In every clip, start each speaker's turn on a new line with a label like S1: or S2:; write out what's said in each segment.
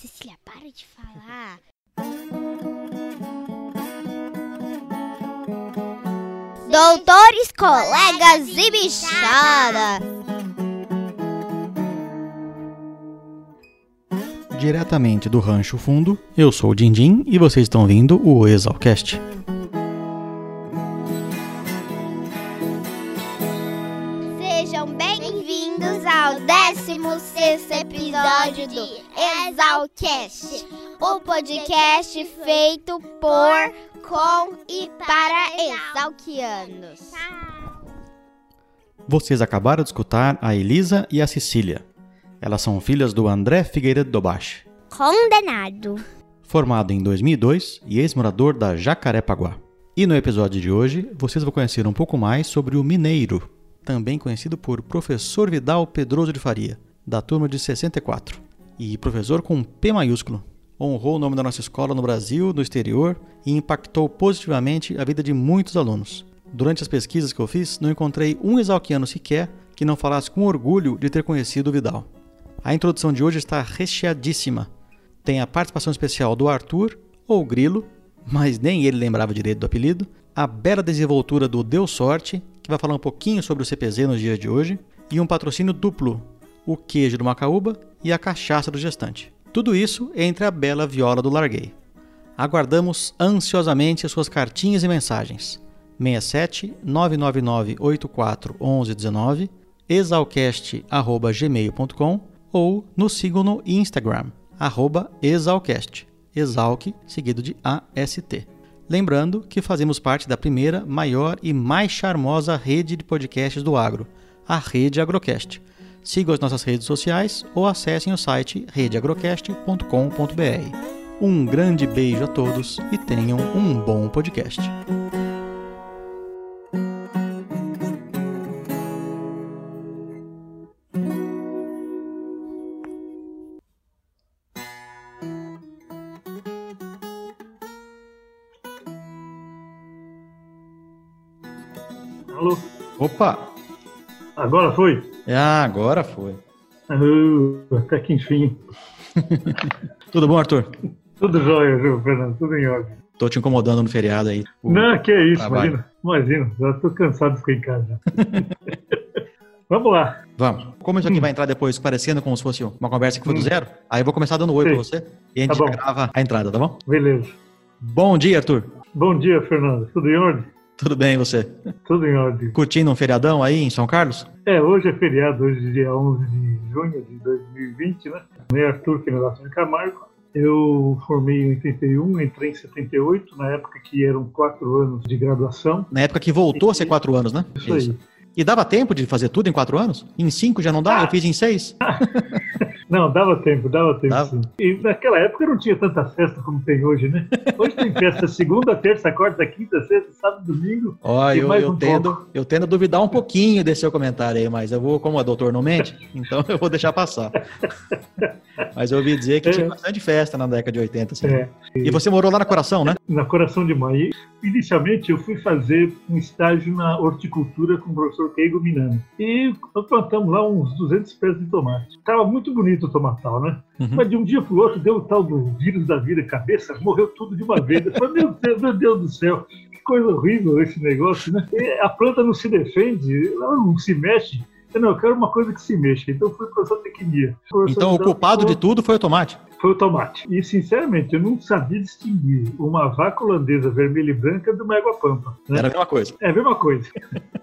S1: Cecília, para de falar. Doutores, colegas e bichada.
S2: Diretamente do Rancho Fundo, eu sou o Dindim e vocês estão ouvindo o Exalcast.
S1: Sejam bem-vindos ao 16 episódio do Exalcast, o podcast feito por, com e para exalquianos.
S2: Vocês acabaram de escutar a Elisa e a Cecília. Elas são filhas do André Figueiredo Dobache,
S1: Condenado.
S2: formado em 2002 e ex-morador da Jacarepaguá. E no episódio de hoje, vocês vão conhecer um pouco mais sobre o Mineiro, também conhecido por Professor Vidal Pedroso de Faria, da turma de 64, e professor com P maiúsculo. Honrou o nome da nossa escola no Brasil, no exterior e impactou positivamente a vida de muitos alunos. Durante as pesquisas que eu fiz, não encontrei um exalquiano sequer que não falasse com orgulho de ter conhecido Vidal. A introdução de hoje está recheadíssima. Tem a participação especial do Arthur, ou Grilo, mas nem ele lembrava direito do apelido, a bela desenvoltura do Deu Sorte, que vai falar um pouquinho sobre o CPZ nos dias de hoje, e um patrocínio duplo, o queijo do Macaúba e a cachaça do gestante. Tudo isso entre a bela viola do Larguei. Aguardamos ansiosamente as suas cartinhas e mensagens. 67 999 84 11 19 exalcast.gmail.com ou nos sigam no Instagram, arroba exalcast, exalc seguido de AST. Lembrando que fazemos parte da primeira, maior e mais charmosa rede de podcasts do agro, a Rede Agrocast. Sigam as nossas redes sociais ou acessem o site redeagrocast.com.br. Um grande beijo a todos e tenham um bom podcast.
S3: Alô?
S2: Opa!
S3: Agora foi?
S2: Ah, agora foi.
S3: Ah, até que enfim.
S2: Tudo bom, Arthur?
S3: Tudo jóia, viu, Fernando? Tudo em ordem.
S2: Tô te incomodando no feriado aí. O-
S3: Não, que é isso,
S2: trabalho.
S3: imagina. Imagina, já tô cansado de ficar em casa. Vamos lá.
S2: Vamos. Como isso aqui vai entrar depois parecendo como se fosse uma conversa que foi do
S3: Hum.
S2: zero, aí eu vou começar dando oi pra
S3: Sei.
S2: você e a gente
S3: Tá
S2: grava a entrada, tá bom?
S3: Beleza.
S2: Bom dia, Arthur.
S3: Bom dia, Fernando. Tudo em ordem?
S2: Tudo bem, você?
S3: Tudo em ordem.
S2: Curtindo um feriadão aí em São Carlos?
S3: É, hoje é feriado, hoje é dia 11 de junho de 2020, né? Meu Arthur, que é de Camargo. Eu formei em 81, entrei em 78, na época que eram quatro anos de graduação.
S2: Na época que voltou a ser quatro anos, né?
S3: Isso aí.
S2: E dava tempo de fazer tudo em quatro anos? Em cinco já não dá? Eu fiz em seis?
S3: Não, dava tempo, dava tempo
S2: Dava?
S3: sim. E naquela época não tinha tanta festa como tem hoje, né? Hoje tem festa segunda, terça, quarta, quinta, sexta, sábado, domingo.
S2: Ó,
S3: E
S2: eu, eu
S3: um
S2: tendo, eu tendo a duvidar um pouquinho desse seu comentário aí, mas eu vou, como a doutor não mente, então eu vou deixar passar. Mas eu ouvi dizer que
S3: É.
S2: tinha bastante festa na década de 80, assim.
S3: É,
S2: E você morou lá na Coração, né?
S3: na Coração de Mãe. Inicialmente eu fui fazer um estágio na horticultura com o professor Keigo Minami. E plantamos lá uns 200 pés de tomate. Tava muito bonito o tomatal, né?
S2: Uhum.
S3: Mas de um dia pro outro deu o tal do vírus da vida cabeça, morreu tudo de uma vez. Eu falei, meu Deus, meu Deus do céu, que coisa horrível esse negócio, né? E a planta não se defende, ela não se mexe. Não, eu quero uma coisa que se mexa. Então fui para a zootecnia. Professor
S2: Então o culpado de tudo foi o tomate.
S3: foi o tomate. E, sinceramente, eu não sabia distinguir uma vaca holandesa vermelha e branca de uma égua pampa. né?
S2: Era a mesma coisa.
S3: É a mesma coisa.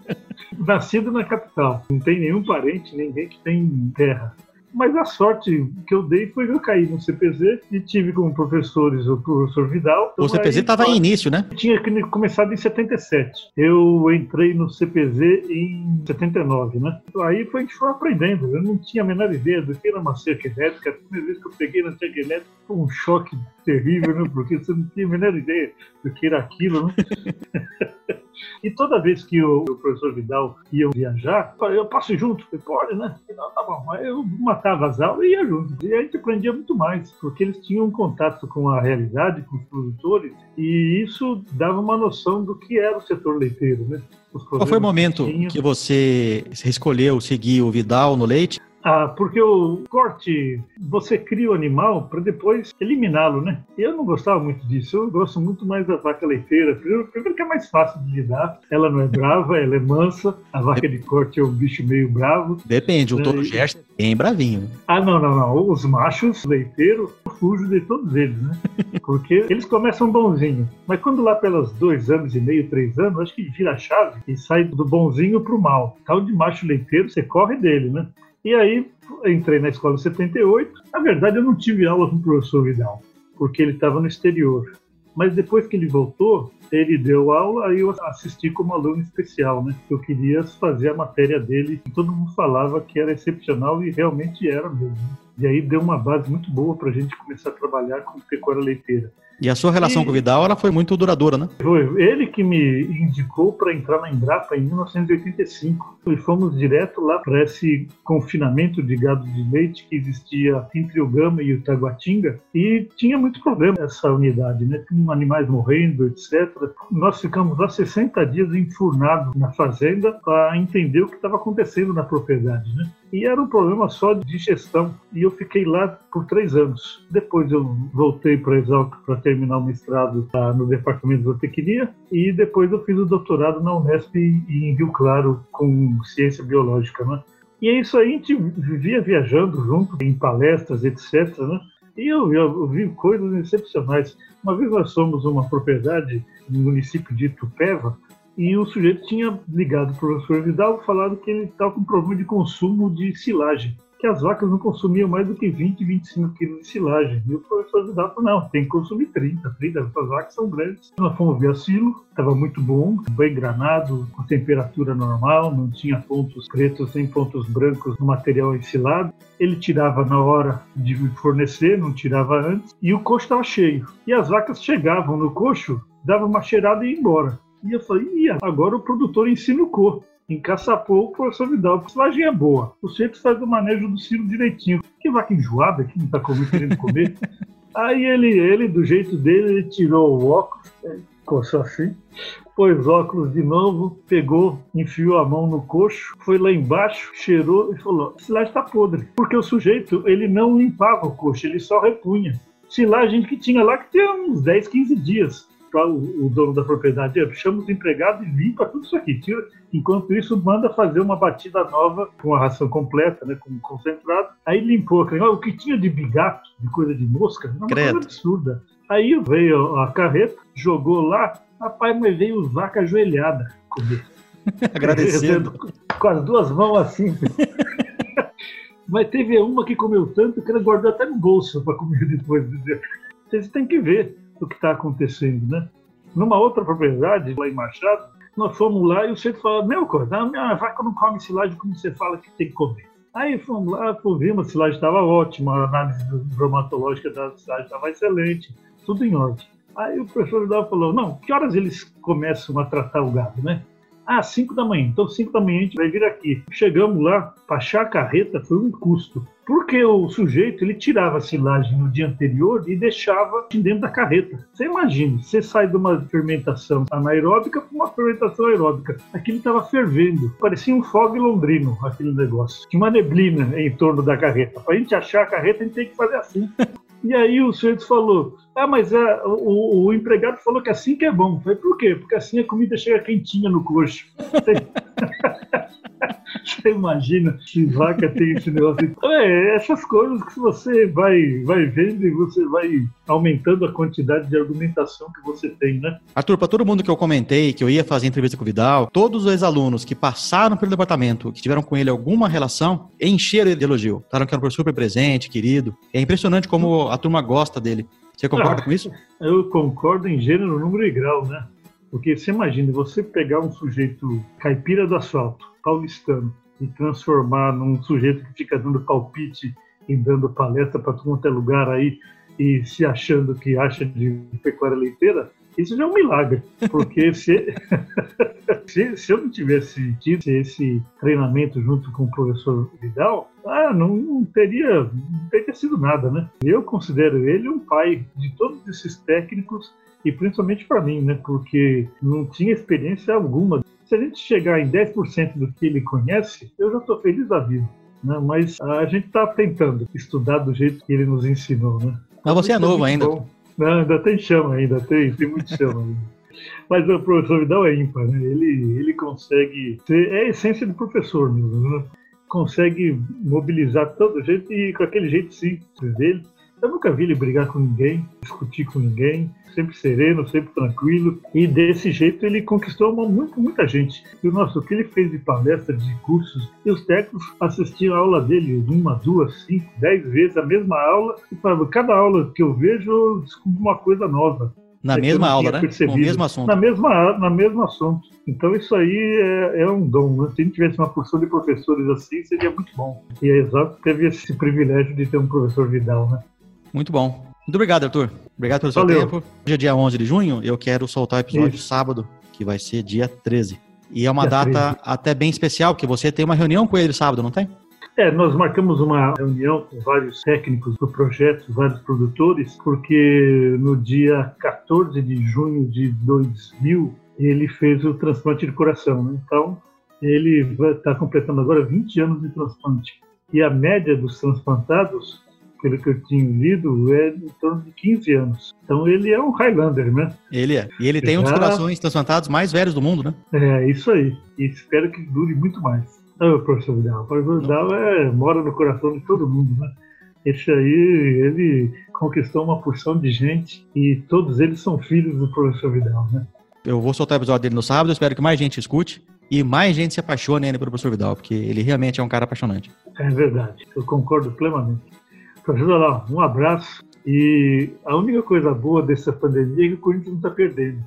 S3: Nascido na capital. Não tem nenhum parente, ninguém que tem terra. Mas a sorte que eu dei foi que eu caí no CPZ e tive como professores o professor Vidal.
S2: O
S3: Então,
S2: CPZ
S3: aí,
S2: estava em início, né?
S3: tinha começado em 77. Eu entrei no CPZ em 79, né? Aí foi, a gente foi aprendendo. Eu não tinha a menor ideia do que era uma cerca elétrica. A primeira vez que eu peguei na cerca elétrica foi um choque terrível, né? Porque você não tinha a menor ideia do que era aquilo, né? E toda vez que o, o professor Vidal ia viajar, eu falei, eu posso ir junto? Eu falei, pode, né? Não, tá bom. Aí eu matava as aulas e ia junto. E a gente aprendia muito mais, porque eles tinham um contato com a realidade, com os produtores, e isso dava uma noção do que era o setor leiteiro, né?
S2: Qual foi o momento
S3: tinham.
S2: que você escolheu seguir o Vidal no leite
S3: Ah, porque o corte, você cria o animal para depois eliminá-lo, né? Eu não gostava muito disso. Eu gosto muito mais da vaca leiteira. Primeiro, primeiro que é mais fácil de lidar. Ela não é brava, ela é mansa. A vaca de corte é um bicho meio bravo.
S2: Depende, o touro
S3: e-
S2: Gerson é bem bravinho.
S3: Ah, não, não, não. Os machos leiteiros, eu fujo de todos eles, né? Porque eles começam bonzinho. Mas quando lá pelos dois anos e meio, três anos, acho que vira a chave e sai do bonzinho pro mal. Tal de macho leiteiro, você corre dele, né? E aí, entrei na escola em 78. Na verdade, eu não tive aula com o professor Vidal, porque ele estava no exterior. Mas depois que ele voltou, ele deu aula, aí eu assisti como aluno especial, né? Eu queria fazer a matéria dele, e todo mundo falava que era excepcional e realmente era mesmo. E aí deu uma base muito boa para a gente começar a trabalhar com pecuária leiteira.
S2: E a sua relação
S3: E-
S2: com o Vidal, ela foi muito duradoura, né?
S3: Foi ele que me indicou para entrar na Embrapa em 1985 e fomos direto lá para esse confinamento de gado de leite que existia entre o Gama e o Taguatinga e tinha muito problema essa unidade, né? Tinha animais morrendo, etc. Nós ficamos lá 60 dias enfurnados na fazenda para entender o que estava acontecendo na propriedade, né? E era um problema só de gestão. E eu fiquei lá por três anos. Depois eu voltei para Exalc para terminar o mestrado ah, no departamento de zootecnia. E depois eu fiz o doutorado na Unesp em Rio Claro com ciência biológica, né? E é isso aí, a gente vivia viajando junto em palestras, etc, né? E eu, eu vi coisas excepcionais. Uma vez nós fomos uma propriedade no município de Itupeva e o sujeito tinha ligado para o professor Vidal falando que ele estava com problema de consumo de silagem, que as vacas não consumiam mais do que 20, 25 quilos de silagem. E o professor Vidal falou, não, tem que consumir 30, 30, essas vacas são grandes. Nós fomos ver a silo, estava muito bom, bem granado, com temperatura normal, não tinha pontos pretos nem pontos brancos no material ensilado. Ele tirava na hora de fornecer, não tirava antes, e o coxo estava cheio. E as vacas chegavam no coxo, davam uma cheirada e ia embora. E eu falei, agora o produtor ensinucou. Encaçapou o professor Vidal. A silagem é boa. O centro faz o manejo do silo direitinho. Que vaca enjoada que não está comendo, querendo comer. Aí ele, ele, do jeito dele, ele tirou o óculos, ele coçou assim, pôs óculos de novo, pegou, enfiou a mão no coxo, foi lá embaixo, cheirou e falou: silagem está podre. Porque o sujeito, ele não limpava o coxo, ele só repunha. Silagem que tinha lá que tinha uns 10, 15 dias para o, dono da propriedade. "Eu Chama os empregados e limpa tudo isso aqui. Tira. Enquanto isso, manda fazer uma batida nova com a ração completa, né, com concentrado. Aí limpou. O que tinha de bigato, de coisa de mosca, uma
S2: Credo.
S3: coisa absurda. Aí veio a carreta, jogou lá, rapaz, mas veio vaca ajoelhada comer.
S2: Agradecendo.
S3: Com as duas mãos assim. Mas teve uma que comeu tanto que ela guardou até no bolso para comer depois. Vocês têm que ver o que está acontecendo, né? Numa outra propriedade, lá em Machado, nós fomos lá e o centro falou: Meu, coisa, a vaca não come silagem como você fala que tem que comer. Aí fomos lá, vimos, a silagem estava ótima, a análise bromatológica da silagem estava excelente, tudo em ordem. Aí o professor Vidal falou: Não, que horas eles começam a tratar o gado, né? Ah, 5 da manhã. Então, 5 da manhã a gente vai vir aqui. Chegamos lá, achar a carreta foi um custo. Porque o sujeito ele tirava a silagem no dia anterior e deixava dentro da carreta. Você imagine, você sai de uma fermentação anaeróbica para uma fermentação aeróbica. Aquilo estava fervendo. Parecia um fogo londrino, aquele negócio. Tinha uma neblina em torno da carreta. Para a gente achar a carreta, a gente tem que fazer assim. E aí o sujeito falou: Ah, mas é, o, o empregado falou que assim que é bom. Falei, por quê? Porque assim a comida chega quentinha no coxo. Você imagina que vaca tem esse negócio. Então, é, essas coisas que você vai, vai vendo e você vai aumentando a quantidade de argumentação que você tem, né?
S2: Arthur, para todo mundo que eu comentei, que eu ia fazer entrevista com o Vidal, todos os ex-alunos que passaram pelo departamento, que tiveram com ele alguma relação, encheram ele de elogio. Falaram que era um professor super presente, querido. É impressionante como a turma gosta dele. Você concorda
S3: Ah.
S2: com isso?
S3: Eu concordo em gênero, número e grau, né? Porque você imagina, você pegar um sujeito caipira do asfalto, paulistano, e transformar num sujeito que fica dando palpite e dando palestra para todo quanto é lugar aí e se achando que acha de pecuária leiteira, isso já é um milagre. Porque se, se, se eu não tivesse tido esse treinamento junto com o professor Vidal, ah, não, não teria, não teria sido nada, né? Eu considero ele um pai de todos esses técnicos e principalmente para mim, né? Porque não tinha experiência alguma. Se a gente chegar em 10% do que ele conhece, eu já estou feliz da vida. né? mas a gente está tentando estudar do jeito que ele nos ensinou. Né?
S2: Mas você é novo ainda.
S3: Não, ainda tem chama ainda, tem, tem muito chama ainda. Mas o professor Vidal é ímpar, né? Ele, ele consegue ser, é a essência do professor mesmo, né? Consegue mobilizar todo jeito e com aquele jeito simples dele. Eu nunca vi ele brigar com ninguém, discutir com ninguém, sempre sereno, sempre tranquilo. E desse jeito ele conquistou uma, muito, muita gente. E o nosso, o que ele fez de palestras, de cursos, e os técnicos assistiam a aula dele uma, duas, cinco, dez vezes a mesma aula. E para cada aula que eu vejo, eu descubro uma coisa nova.
S2: Na mesma aula, né?
S3: Percebido. Com
S2: o mesmo assunto.
S3: Na mesma, na mesmo assunto. Então isso aí é, é um dom. Né? Se a gente tivesse uma porção de professores assim, seria muito bom. E a Exato teve esse privilégio de ter um professor Vidal, né?
S2: Muito bom. Muito obrigado, Arthur. Obrigado pelo seu Valeu. tempo. Hoje é dia 11 de junho, eu quero soltar o episódio Isso. sábado, que vai ser dia 13. E é uma dia data 13. até bem especial, porque você tem uma reunião com ele sábado, não tem?
S3: É, nós marcamos uma reunião com vários técnicos do projeto, vários produtores, porque no dia 14 de junho de 2000 ele fez o transplante de coração. Né? Então, ele está completando agora 20 anos de transplante. E a média dos transplantados pelo que eu tinha lido, é em torno de 15 anos. Então ele é um Highlander, né?
S2: Ele é. E ele tem Já... um dos corações transplantados mais velhos do mundo, né?
S3: É, isso aí. E espero que dure muito mais. Ah, professor Vidal. O professor Vidal é, mora no coração de todo mundo, né? Esse aí, ele conquistou uma porção de gente e todos eles são filhos do professor Vidal, né?
S2: Eu vou soltar o episódio dele no sábado, espero que mais gente escute e mais gente se apaixone ainda pelo professor Vidal, porque ele realmente é um cara apaixonante.
S3: É verdade, eu concordo plenamente. Professor lá, um abraço. E a única coisa boa dessa pandemia é que o Corinthians não está perdendo.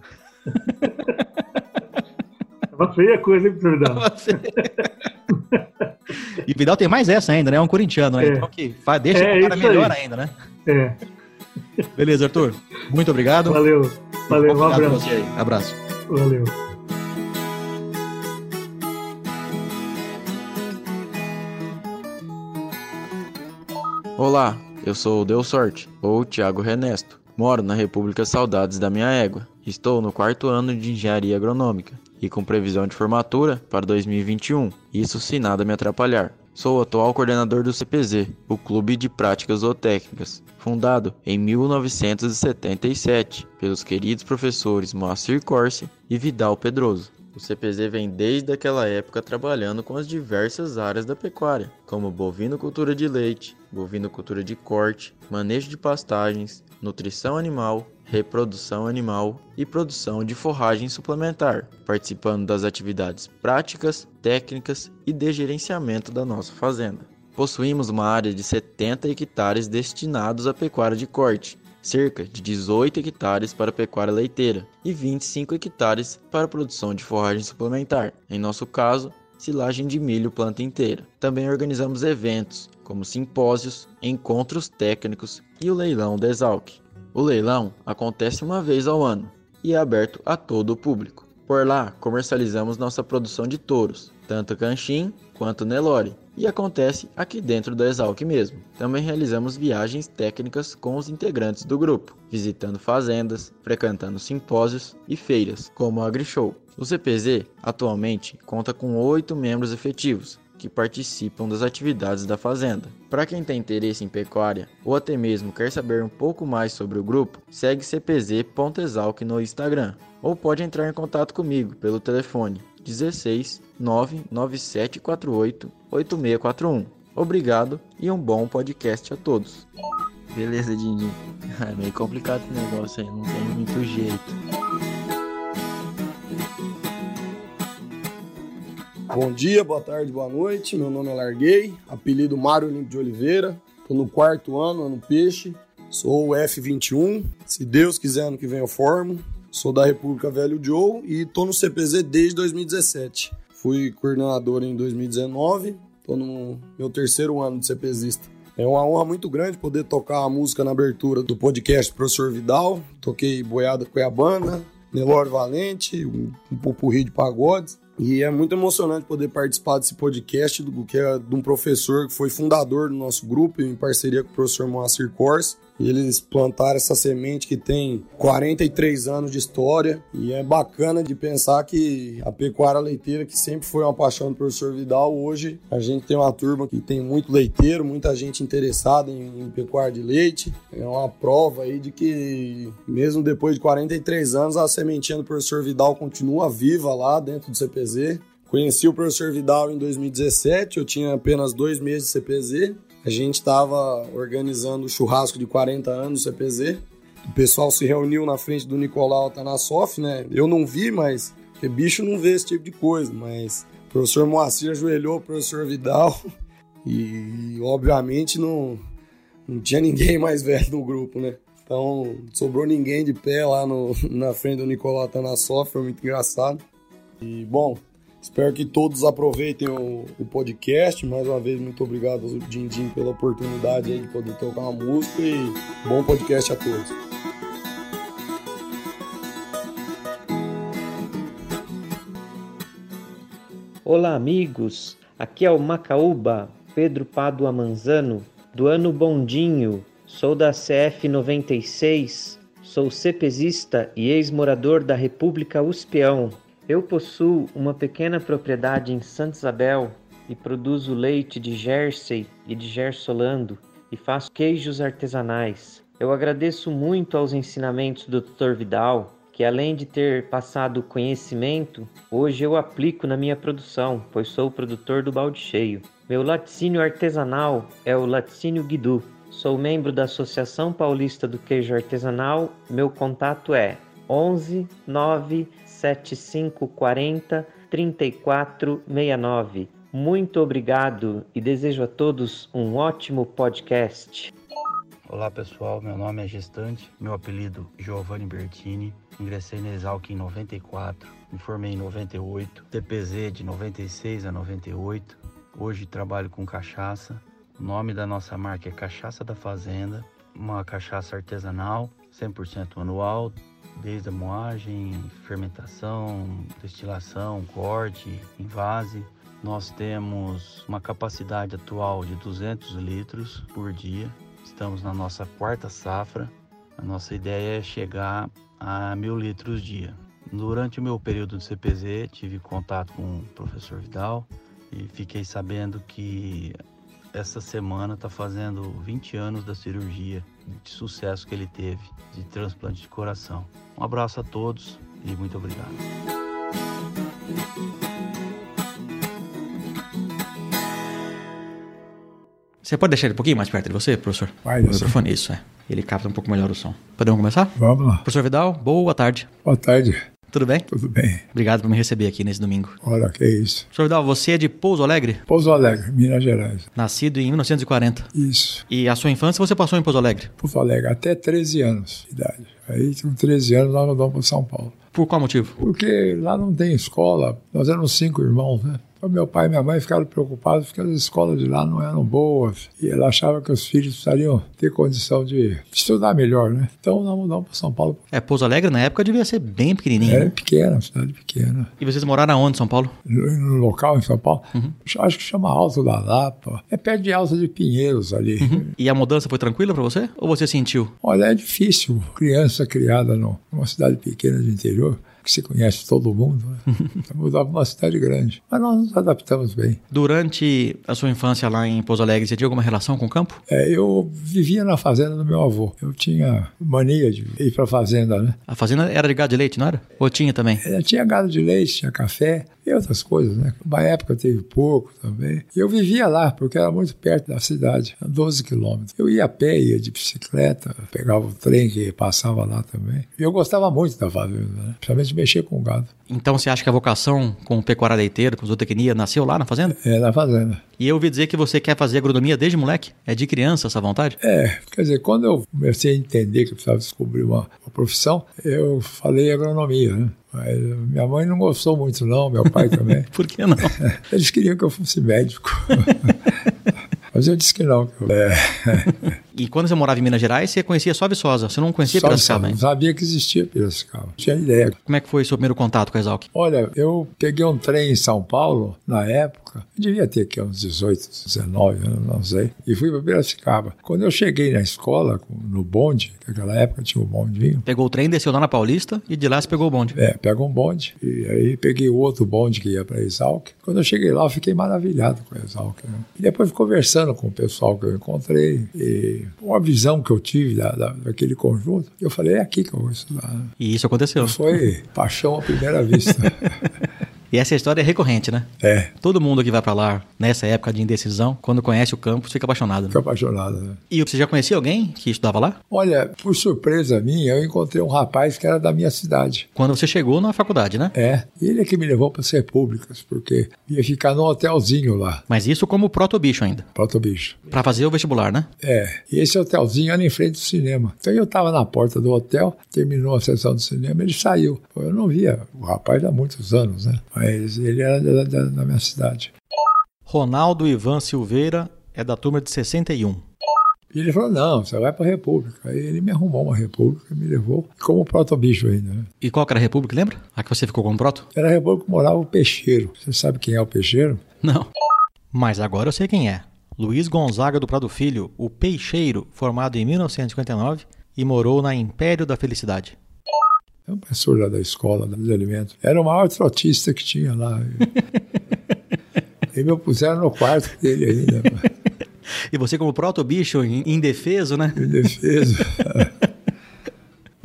S3: é uma feia coisa, hein, professor Vidal?
S2: e o Vidal tem mais essa ainda, né? É um corintiano, né? É. Então que faz, deixa é, o cara melhor aí. ainda, né?
S3: É.
S2: Beleza, Arthur. Muito obrigado.
S3: Valeu. Valeu, um abraço.
S2: Abraço.
S3: Valeu.
S4: Olá, eu sou o Deu Sorte, ou Tiago Renesto. Moro na República Saudades da minha égua. Estou no quarto ano de Engenharia Agronômica e com previsão de formatura para 2021, isso se nada me atrapalhar. Sou o atual coordenador do CPZ, o Clube de Práticas Zootécnicas, fundado em 1977 pelos queridos professores Moacir Corse e Vidal Pedroso. O CPZ vem desde aquela época trabalhando com as diversas áreas da pecuária, como bovinocultura de leite, bovinocultura de corte, manejo de pastagens, nutrição animal, reprodução animal e produção de forragem suplementar, participando das atividades práticas, técnicas e de gerenciamento da nossa fazenda. Possuímos uma área de 70 hectares destinados à pecuária de corte, cerca de 18 hectares para pecuária leiteira e 25 hectares para produção de forragem suplementar, em nosso caso, silagem de milho planta inteira. Também organizamos eventos, como simpósios, encontros técnicos e o leilão da Exalc. O leilão acontece uma vez ao ano e é aberto a todo o público. Por lá, comercializamos nossa produção de touros, tanto Canchim quanto Nelore, e acontece aqui dentro da Exalc mesmo. Também realizamos viagens técnicas com os integrantes do grupo, visitando fazendas, frequentando simpósios e feiras, como a AgriShow. O CPZ atualmente conta com oito membros efetivos, que participam das atividades da fazenda. Para quem tem interesse em pecuária ou até mesmo quer saber um pouco mais sobre o grupo, segue cpz.exalc no Instagram ou pode entrar em contato comigo pelo telefone 16 99748 8641. Obrigado e um bom podcast a todos.
S5: Beleza, Dindin. É meio complicado esse negócio aí, não tem muito jeito.
S6: Bom dia, boa tarde, boa noite. Meu nome é Larguei, apelido Mário Limpo de Oliveira. Estou no quarto ano, ano peixe. Sou o F21. Se Deus quiser, ano que vem eu formo. Sou da República Velho Joe e estou no CPZ desde 2017. Fui coordenador em 2019, estou no meu terceiro ano de CPZista. É uma honra muito grande poder tocar a música na abertura do podcast Professor Vidal. Toquei Boiada Cuiabana, Nelore Valente, um, um pupurri de pagodes. E é muito emocionante poder participar desse podcast, do, que é de um professor que foi fundador do nosso grupo, em parceria com o professor Moacir Kors. Eles plantaram essa semente que tem 43 anos de história e é bacana de pensar que a pecuária leiteira, que sempre foi uma paixão do professor Vidal, hoje a gente tem uma turma que tem muito leiteiro, muita gente interessada em, em pecuária de leite. É uma prova aí de que, mesmo depois de 43 anos, a sementinha do professor Vidal continua viva lá dentro do CPZ. Conheci o professor Vidal em 2017, eu tinha apenas dois meses de CPZ a gente estava organizando o churrasco de 40 anos do CPZ. O pessoal se reuniu na frente do Nicolau Atanassoff, né? Eu não vi, mas porque bicho não vê esse tipo de coisa, mas o professor Moacir ajoelhou o professor Vidal e obviamente não, não tinha ninguém mais velho no grupo, né? Então sobrou ninguém de pé lá no, na frente do Nicolau Atanassoff, foi muito engraçado. E bom, Espero que todos aproveitem o, podcast. Mais uma vez, muito obrigado ao Dindim pela oportunidade de poder tocar uma música e bom podcast a todos.
S7: Olá, amigos. Aqui é o Macaúba, Pedro Padua Manzano, do ano Bondinho. Sou da CF 96, sou cepesista e ex-morador da República Uspião, eu possuo uma pequena propriedade em Santa Isabel e produzo leite de Jersey e de Gersolando e faço queijos artesanais. Eu agradeço muito aos ensinamentos do Dr. Vidal, que além de ter passado conhecimento, hoje eu aplico na minha produção, pois sou o produtor do balde cheio. Meu laticínio artesanal é o Laticínio Guidu. Sou membro da Associação Paulista do Queijo Artesanal. Meu contato é 11 9 7540 3469. Muito obrigado e desejo a todos um ótimo podcast.
S8: Olá pessoal, meu nome é Gestante, meu apelido Giovanni Bertini. Ingressei na Exalc em 94, me formei em 98, TPZ de 96 a 98. Hoje trabalho com cachaça. O nome da nossa marca é Cachaça da Fazenda, uma cachaça artesanal, 100% anual, desde a moagem, fermentação, destilação, corte, invase. Nós temos uma capacidade atual de 200 litros por dia. Estamos na nossa quarta safra. A nossa ideia é chegar a mil litros dia. Durante o meu período de CPZ, tive contato com o professor Vidal e fiquei sabendo que essa semana está fazendo 20 anos da cirurgia de sucesso que ele teve de transplante de coração. Um abraço a todos e muito obrigado.
S2: Você pode deixar ele um pouquinho mais perto de você, professor?
S9: Vai,
S2: o microfone, isso é. Ele capta um pouco melhor o som. Podemos começar?
S9: Vamos lá.
S2: Professor Vidal, boa tarde.
S9: Boa tarde.
S2: Tudo bem?
S9: Tudo bem.
S2: Obrigado por me receber aqui nesse domingo.
S9: Olha, que isso.
S2: Professor Vidal, você é de Pouso Alegre?
S9: Pouso Alegre, Minas Gerais.
S2: Nascido em 1940.
S9: Isso.
S2: E a sua infância você passou em Pouso Alegre?
S9: Pouso Alegre, até 13 anos de idade. Aí, com 13 anos, nós mudamos para São Paulo.
S2: Por qual motivo?
S9: Porque lá não tem escola. Nós éramos cinco irmãos, né? Então, meu pai e minha mãe ficaram preocupados porque as escolas de lá não eram boas e ela achava que os filhos precisariam ter condição de estudar melhor, né? Então nós mudamos para São Paulo.
S2: É, Pouso Alegre na época devia ser bem pequenininho.
S9: Era
S2: né?
S9: pequena, cidade pequena.
S2: E vocês moraram aonde, em São Paulo?
S9: No, no local em São Paulo? Uhum. Acho que chama Alto da Lapa. É perto de Alto de Pinheiros ali.
S2: Uhum. E a mudança foi tranquila para você? Ou você sentiu?
S9: Olha, é difícil. Criança criada numa cidade pequena do interior que você conhece todo mundo, né? mudar para uma cidade grande. Mas nós nos adaptamos bem.
S2: Durante a sua infância lá em Pouso Alegre, você tinha alguma relação com o campo?
S9: É, eu vivia na fazenda do meu avô. Eu tinha mania de ir para a fazenda, né?
S2: A fazenda era de gado de leite, não era? Ou tinha também?
S9: É, tinha gado de leite, tinha café e outras coisas, né? Uma época teve pouco também. E eu vivia lá, porque era muito perto da cidade, a 12 quilômetros. Eu ia a pé, ia de bicicleta, pegava o trem que passava lá também. E eu gostava muito da fazenda, né? Principalmente mexer com o gado.
S2: Então você acha que a vocação com pecuária leiteira, com zootecnia, nasceu lá na fazenda?
S9: É, na fazenda.
S2: E eu ouvi dizer que você quer fazer agronomia desde moleque? É de criança essa vontade?
S9: É, quer dizer, quando eu comecei a entender que eu precisava descobrir uma, uma profissão, eu falei agronomia, né? Mas minha mãe não gostou muito, não, meu pai também.
S2: Por que não?
S9: Eles queriam que eu fosse médico. Mas eu disse que não. É.
S2: E quando você morava em Minas Gerais, você conhecia só Viçosa, você não conhecia só Piracicaba?
S9: Não sabia que existia Piracicaba, tinha ideia.
S2: Como é que foi o seu primeiro contato com a Exalc?
S9: Olha, eu peguei um trem em São Paulo, na época, devia ter aqui uns 18, 19 anos, não sei. E fui para Piracicaba. Quando eu cheguei na escola, no bonde, naquela época tinha um bondinho.
S2: Pegou o trem, desceu lá na Paulista e de lá você pegou o bonde.
S9: É, pegou um bonde. E aí peguei o outro bonde que ia para Exalc. Quando eu cheguei lá, eu fiquei maravilhado com a Exalc. Né? E depois conversando com o pessoal que eu encontrei, e uma visão que eu tive da, da, daquele conjunto, eu falei, é aqui que eu vou estudar.
S2: E isso aconteceu.
S9: Foi paixão à primeira vista.
S2: E essa história é recorrente, né?
S9: É.
S2: Todo mundo que vai para lá nessa época de indecisão, quando conhece o campus, fica apaixonado. Né?
S9: Fica apaixonado, né?
S2: E você já conhecia alguém que estudava lá?
S9: Olha, por surpresa minha, eu encontrei um rapaz que era da minha cidade.
S2: Quando você chegou na faculdade, né?
S9: É. Ele é que me levou para as repúblicas, porque ia ficar num hotelzinho lá.
S2: Mas isso como proto-bicho ainda?
S9: Proto-bicho.
S2: Para fazer o vestibular, né?
S9: É. E esse hotelzinho era em frente do cinema. Então eu estava na porta do hotel, terminou a sessão do cinema, ele saiu. Eu não via o rapaz há muitos anos, né? Mas ele era da, da, da minha cidade.
S2: Ronaldo Ivan Silveira é da turma de 61.
S9: E ele falou: não, você vai para a República. Aí ele me arrumou uma República, me levou como proto-bicho ainda. Né?
S2: E qual que era a República, lembra? A que você ficou como proto?
S9: Era a República que morava o Peixeiro. Você sabe quem é o Peixeiro?
S2: Não. Mas agora eu sei quem é. Luiz Gonzaga do Prado Filho, o Peixeiro, formado em 1959 e morou na Império da Felicidade.
S9: É um professor lá da escola dos alimentos. Era o maior trotista que tinha lá. e me puseram no quarto dele ainda.
S2: E você como proto-bicho, indefeso, né?
S9: Indefeso.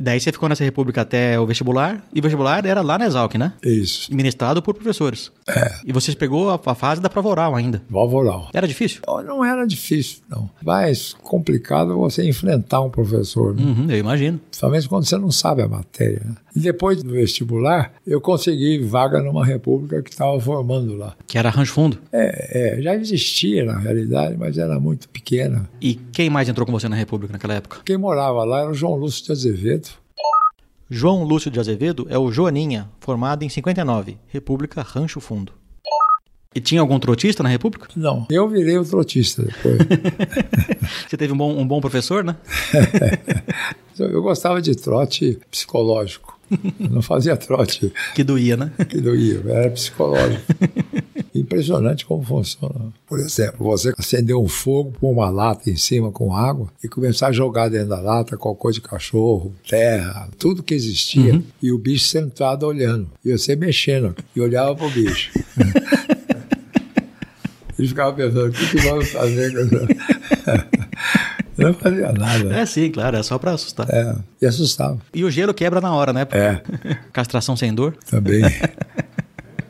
S2: Daí você ficou nessa república até o vestibular, e o vestibular era lá na Exalc, né?
S9: Isso.
S2: Ministrado por professores.
S9: É.
S2: E você pegou a, a fase da prova oral ainda.
S9: Prova oral.
S2: Era difícil?
S9: Não, não era difícil, não. Mais complicado é você enfrentar um professor. Né?
S2: Uhum, eu imagino.
S9: Principalmente quando você não sabe a matéria. Né? E depois do vestibular, eu consegui vaga numa república que estava formando lá.
S2: Que era Rancho Fundo?
S9: É, é, já existia na realidade, mas era muito pequena.
S2: E quem mais entrou com você na república naquela época?
S9: Quem morava lá era o João Lúcio de Azevedo.
S2: João Lúcio de Azevedo é o Joaninha, formado em 59, República Rancho Fundo. E tinha algum trotista na República?
S9: Não, eu virei o trotista depois.
S2: Você teve um bom, um bom professor, né?
S9: eu gostava de trote psicológico. Não fazia trote.
S2: Que doía, né?
S9: Que doía, era psicológico. Impressionante como funciona. Por exemplo, você acender um fogo, pôr uma lata em cima com água e começar a jogar dentro da lata qualquer de cachorro, terra, tudo que existia, uhum. e o bicho sentado olhando. E você mexendo e olhava pro bicho. Ele ficava pensando, o que, que vamos fazer Não fazia nada.
S2: É sim, claro, é só para assustar.
S9: É, e assustava.
S2: E o gelo quebra na hora, né?
S9: É.
S2: Castração sem dor.
S9: Também.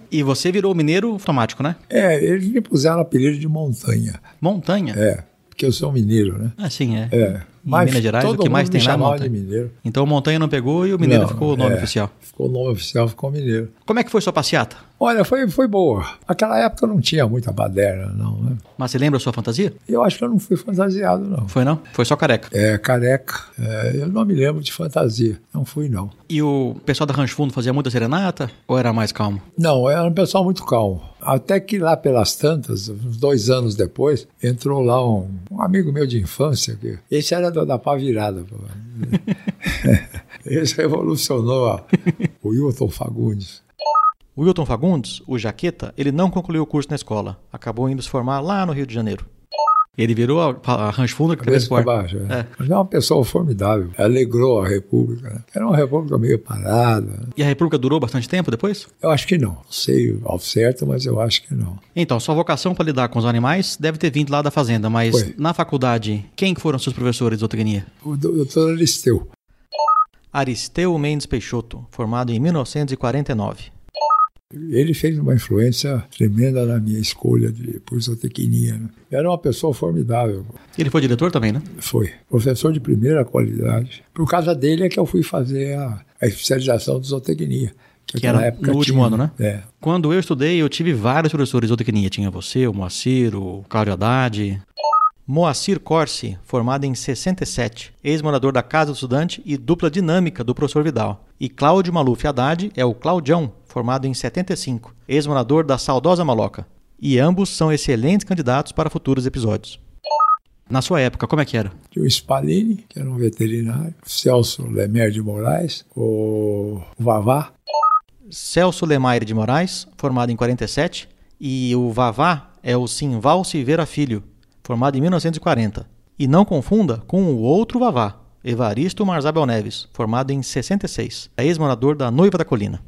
S2: E você virou mineiro automático, né?
S9: É, eles me puseram apelido de montanha.
S2: Montanha?
S9: É, porque eu sou mineiro, né?
S2: Ah, sim, é.
S9: É.
S2: Em Mas Minas Gerais, o que mais tem lá é montanha.
S9: mineiro.
S2: Então montanha não pegou e o mineiro não, ficou o nome
S9: é,
S2: oficial.
S9: Ficou o nome oficial, ficou mineiro.
S2: Como é que foi sua passeata?
S9: Olha, foi, foi boa. Naquela época não tinha muita baderna, não, né?
S2: Mas você lembra a sua fantasia?
S9: Eu acho que eu não fui fantasiado, não.
S2: Foi não? Foi só careca?
S9: É, careca. É, eu não me lembro de fantasia. Não fui, não.
S2: E o pessoal da Rancho Fundo fazia muita serenata ou era mais calmo?
S9: Não, era um pessoal muito calmo. Até que lá pelas tantas, uns dois anos depois, entrou lá um, um amigo meu de infância. Que, esse era da, da pá virada. Esse revolucionou a, o Wilton Fagundes.
S2: O Wilton Fagundes, o Jaqueta, ele não concluiu o curso na escola. Acabou indo se formar lá no Rio de Janeiro. Ele virou a, a Rancho Fundo
S9: cabeça para baixo. É. É. Mas é uma pessoa formidável. Alegrou a República. Né? Era uma República meio parada.
S2: E a República durou bastante tempo depois?
S9: Eu acho que não. Não sei ao certo, mas eu acho que não.
S2: Então, sua vocação para lidar com os animais deve ter vindo lá da fazenda, mas Foi. na faculdade, quem foram seus professores de zootecnia?
S9: O doutor Aristeu.
S2: Aristeu Mendes Peixoto, formado em 1949.
S9: Ele fez uma influência tremenda na minha escolha de, por zootecnia. Né? Era uma pessoa formidável.
S2: Ele foi diretor também, né?
S9: Foi. Professor de primeira qualidade. Por causa dele é que eu fui fazer a, a especialização de zootecnia.
S2: Que, que era no último
S9: tinha,
S2: ano, né?
S9: É.
S2: Quando eu estudei, eu tive vários professores de zootecnia. Tinha você, o Moacir, o Cláudio Haddad. Moacir Corsi, formado em 67, ex-morador da Casa do Estudante e dupla dinâmica do professor Vidal. E Cláudio Maluf Haddad é o Claudião, formado em 75, ex-morador da saudosa Maloca. E ambos são excelentes candidatos para futuros episódios. Na sua época, como é que era?
S9: Tinha o Spalini, que era um veterinário, Celso Lemer de Moraes, o Vavá.
S2: Celso Lemaire de Moraes, formado em 47, E o Vavá é o Simval Silveira Filho, formado em 1940. E não confunda com o outro Vavá, Evaristo Marzabel Neves, formado em 66, é ex-morador da Noiva da Colina.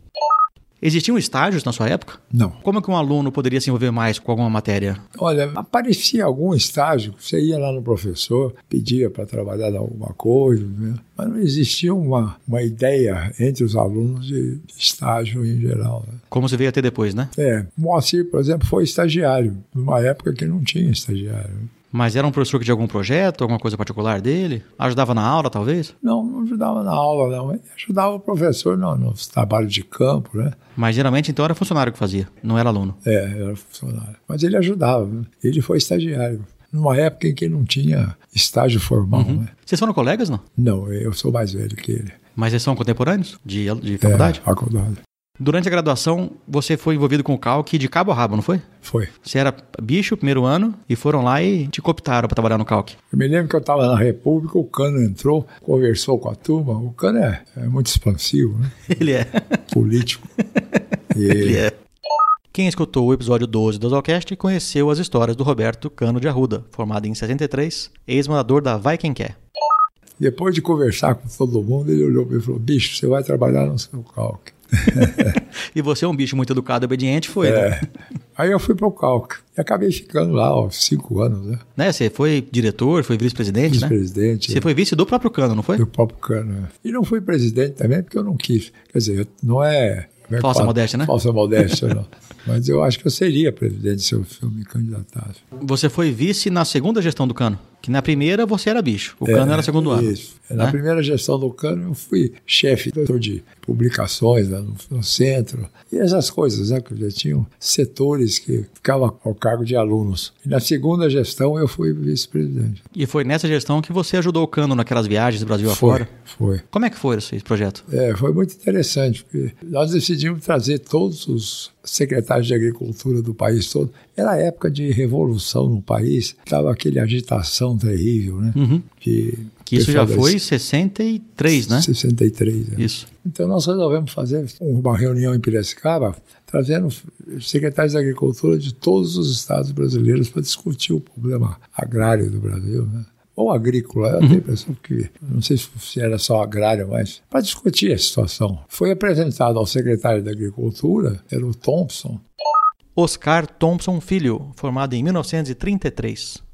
S2: Existiam estágios na sua época?
S9: Não.
S2: Como que um aluno poderia se envolver mais com alguma matéria?
S9: Olha, aparecia algum estágio, você ia lá no professor, pedia para trabalhar em alguma coisa, né? mas não existia uma, uma ideia entre os alunos de estágio em geral. Né?
S2: Como você veio a ter depois, né?
S9: É, Moacir, por exemplo, foi estagiário, numa época que não tinha estagiário.
S2: Mas era um professor que tinha algum projeto, alguma coisa particular dele? Ajudava na aula, talvez?
S9: Não, não ajudava na aula, não. Ajudava o professor no, nos trabalhos de campo, né?
S2: Mas geralmente então era funcionário que fazia, não era aluno.
S9: É, era funcionário. Mas ele ajudava, né? ele foi estagiário. Numa época em que não tinha estágio formal,
S2: Uhum.
S9: né?
S2: Vocês foram colegas, não?
S9: Não, eu sou mais velho que ele.
S2: Mas eles são contemporâneos de, de faculdade?
S9: É, faculdade.
S2: Durante a graduação, você foi envolvido com o calque de cabo a rabo, não foi?
S9: Foi.
S2: Você era bicho primeiro ano e foram lá e te cooptaram para trabalhar no calque.
S9: Eu me lembro que eu estava na República, o Cano entrou, conversou com a turma. O Cano é, é muito expansivo, né?
S2: Ele é.
S9: Político. E
S2: Ele é. Quem escutou o episódio 12 do Zalcast conheceu as histórias do Roberto Cano de Arruda, formado em 63, ex-morador da Vai Quem Quer.
S9: Depois de conversar com todo mundo, ele olhou para mim e falou: bicho, você vai trabalhar no seu calque.
S2: E você é um bicho muito educado e obediente, foi, né?
S9: É. Aí eu fui para o calque. E acabei ficando lá, ó, cinco anos, né?
S2: né? Você foi diretor, foi vice-presidente, né?
S9: Vice-presidente.
S2: Você foi vice do próprio Cano, não foi?
S9: Do próprio Cano. é. E não fui presidente também porque eu não quis. Quer dizer, não é. é
S2: Falsa modéstia, né?
S9: Falsa modéstia, não. Mas eu acho que eu seria presidente se eu, se eu me candidatasse.
S2: Você foi vice na segunda gestão do Cano. Que na primeira você era bicho. O Cano era segundo ano.
S9: Isso. Na
S2: né?
S9: primeira gestão do Cano, eu fui chefe de publicações lá no, no centro. E essas coisas, né? Que já tinham setores que ficavam ao cargo de alunos. E na segunda gestão, eu fui vice-presidente.
S2: E foi nessa gestão que você ajudou o Cano naquelas viagens do Brasil
S9: Foi,
S2: afora.
S9: foi.
S2: Como é que foi esse projeto?
S9: É, foi muito interessante, porque nós decidimos trazer todos os secretários de agricultura do país todo. Era época de revolução no país, estava aquele agitação terrível, né?
S2: Uhum.
S9: Que,
S2: Que isso já foi
S9: das-
S2: 63, né?
S9: 63. é.
S2: Isso.
S9: Então nós resolvemos fazer uma reunião em Piracicaba, trazendo secretários de agricultura de todos os estados brasileiros para discutir o problema agrário do Brasil, né? Ou agrícola, eu tenho a impressão que, não sei se era só agrário, mas para discutir a situação. Foi apresentado ao secretário da Agricultura, era o Thompson,
S2: Oscar Thompson Filho, formado em 1933.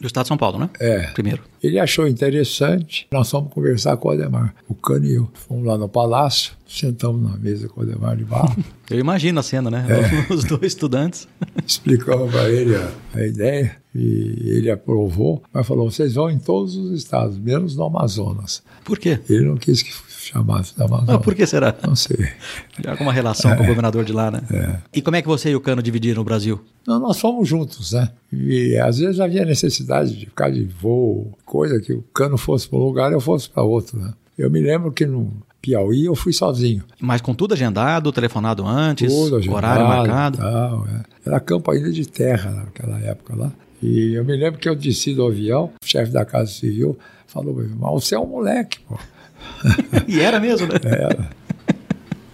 S2: Do estado de São Paulo, né?
S9: É.
S2: Primeiro.
S9: Ele achou interessante. Nós fomos conversar com o Ademar, o Cano e eu. Fomos lá no palácio, sentamos na mesa com o Ademar de barro.
S2: Eu imagino a cena, né?
S9: É.
S2: Os dois estudantes.
S9: explicamos para ele a, a ideia e ele aprovou, mas falou: vocês vão em todos os estados, menos no Amazonas.
S2: Por quê?
S9: Ele não quis que chamasse do Amazonas.
S2: Ah, por que será?
S9: Não sei.
S2: Alguma relação com o governador de lá, né?
S9: É.
S2: E como é que você e o Cano dividiram o Brasil?
S9: Não, nós fomos juntos, né? E às vezes havia necessidade de ficar de voo, coisa que o cano fosse para um lugar e eu fosse para outro, né? Eu me lembro que no Piauí eu fui sozinho.
S2: Mas com tudo agendado, telefonado antes,
S9: agendado,
S2: horário marcado.
S9: tal, é. Era campo ainda de terra naquela época lá. E eu me lembro que eu desci do avião, o chefe da Casa Civil falou, mas você é um moleque, pô.
S2: E era mesmo, né?
S9: Era.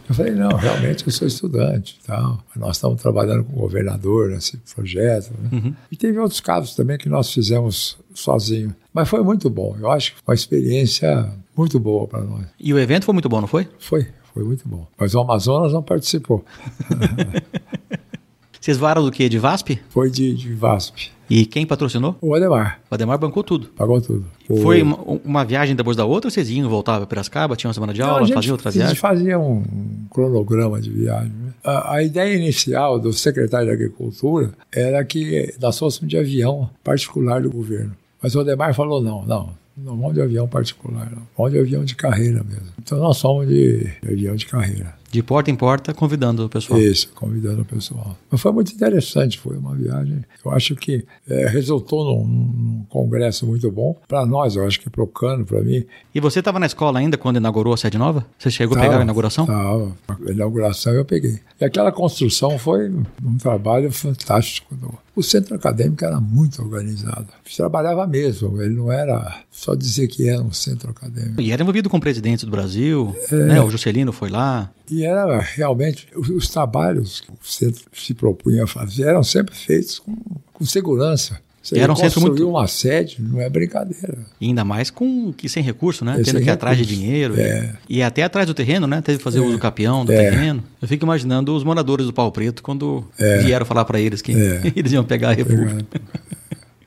S9: Eu falei, não, realmente eu sou estudante e tal. Nós estamos trabalhando com o governador nesse projeto. Né?
S2: Uhum.
S9: E teve outros casos também que nós fizemos sozinho. Mas foi muito bom. Eu acho que foi uma experiência muito boa para nós.
S2: E o evento foi muito bom, não foi?
S9: Foi, foi muito bom. Mas o Amazonas não participou.
S2: Vocês voaram do quê? De VASP?
S9: Foi de, de VASP.
S2: E quem patrocinou?
S9: O Ademar.
S2: O Ademar bancou tudo.
S9: Pagou tudo. O...
S2: Foi uma, uma, viagem depois da outra? Vocês iam voltavam para Piracicaba? Tinha uma semana de
S9: Não,
S2: aula?
S9: a gente,
S2: Fazia outra
S9: A
S2: viagem?
S9: gente fazia um cronograma de viagem. Né? A, a, ideia inicial do secretário de Agricultura era que nós fôssemos de avião particular do governo. Mas o Ademar falou: não, não, não de avião particular, não. De avião de carreira mesmo. Então nós fomos de, de avião de carreira.
S2: De porta em porta, convidando o pessoal.
S9: Isso, convidando o pessoal. Mas foi muito interessante, foi uma viagem. Eu acho que é, resultou num, num, congresso muito bom. Para nós, eu acho que para o Cano, para mim.
S2: E você estava na escola ainda quando inaugurou a sede nova? Você chegou tava, a pegar a inauguração?
S9: Estava. A inauguração eu peguei. E aquela construção foi um trabalho fantástico. O centro acadêmico era muito organizado. Trabalhava mesmo, ele não era só dizer que era um centro acadêmico.
S2: E era envolvido com presidentes do Brasil, é, né? o Juscelino foi lá.
S9: E E era realmente, os, os trabalhos que o centro se propunha a fazer eram sempre feitos com, com segurança. Você
S2: Era um centro muito-
S9: uma sede não é brincadeira.
S2: E ainda mais com que sem recurso, né?
S9: É,
S2: Tendo que ir atrás de dinheiro. e-
S9: É.
S2: E, até atrás do terreno, né? Teve que fazer uso do capião do
S9: É.
S2: terreno. Eu fico imaginando os moradores do Pau Preto quando
S9: É.
S2: vieram falar para eles que
S9: É.
S2: eles iam pegar a República.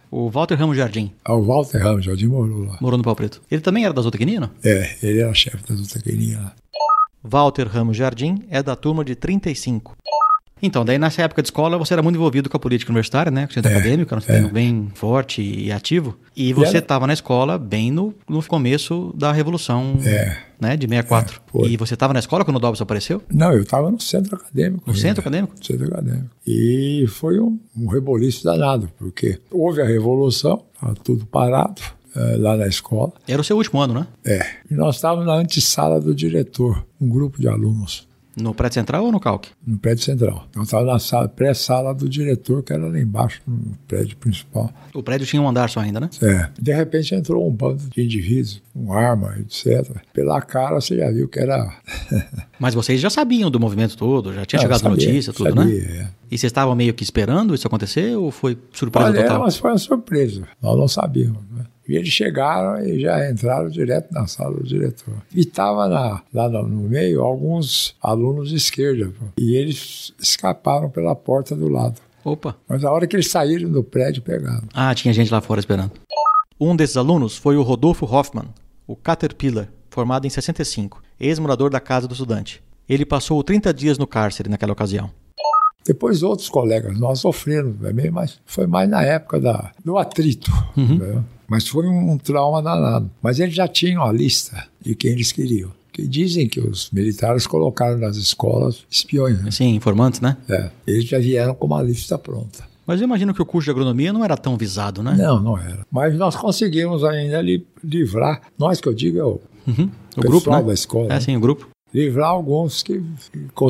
S2: O Walter Ramos Jardim
S9: Ah, O Walter Ramos, Jardim morou lá.
S2: morou no Pau Preto. Ele também era da Zootecnia, não?
S9: É, ele era chefe da Zootecnia lá.
S2: Walter Ramos Jardim é da turma de 35. Então, daí nessa época de escola você era muito envolvido com a política universitária, né? Com o centro
S9: É,
S2: acadêmico, era um centro bem forte e ativo. E você estava na escola bem no, no começo da Revolução,
S9: É.
S2: né? De 64.
S9: foi.
S2: e você estava na escola quando o Dobbs apareceu?
S9: Não, eu estava no centro acadêmico.
S2: No centro acadêmico?
S9: No centro acadêmico. E foi um, um reboliço danado, porque houve a revolução, estava tudo parado eh, lá na escola.
S2: Era o seu último ano, né?
S9: É. E nós estávamos na antessala do diretor, um grupo de alunos,
S2: No prédio central ou no calque?
S9: no prédio central. Nós estávamos na sala- pré-sala do diretor, que era lá embaixo, no prédio principal.
S2: O prédio tinha um andar só ainda, né?
S9: É. De repente entrou um bando de indivíduos com arma, etc. Pela cara você já viu que era.
S2: Mas vocês já sabiam do movimento todo, já tinha
S9: Não,
S2: chegado a
S9: sabia,
S2: notícia, tudo,
S9: sabia,
S2: né?
S9: é.
S2: E vocês estavam meio que esperando isso acontecer ou foi surpresa
S9: Olha,
S2: total?
S9: mas foi uma surpresa. Nós não sabíamos. Né? E eles chegaram e já entraram direto na sala do diretor. E estava lá no, meio alguns alunos de esquerda. pô. E eles escaparam pela porta do lado.
S2: Opa.
S9: Mas a hora que eles saíram do prédio, pegaram.
S2: Ah, tinha gente lá fora esperando. Um desses alunos foi o Rodolfo Hoffman, o Caterpillar, formado em 65, ex-morador da Casa do Estudante. Ele passou 30 dias no cárcere naquela ocasião.
S9: Depois outros colegas nós sofreram também, mas foi mais na época da, do atrito. né? Mas foi um, um trauma danado. Mas eles já tinham a lista de quem eles queriam. Que dizem que os militares colocaram nas escolas espiões. Né?
S2: Assim, informantes, né?
S9: É, eles já vieram com uma lista pronta.
S2: Mas eu imagino que o curso de agronomia não era tão visado, né?
S9: Não, não era. Mas nós conseguimos ainda li- livrar, nós que eu digo é o,
S2: Uhum. O
S9: pessoal
S2: grupo, né?
S9: da escola,
S2: É,
S9: né?
S2: sim, o grupo.
S9: Livrar alguns que,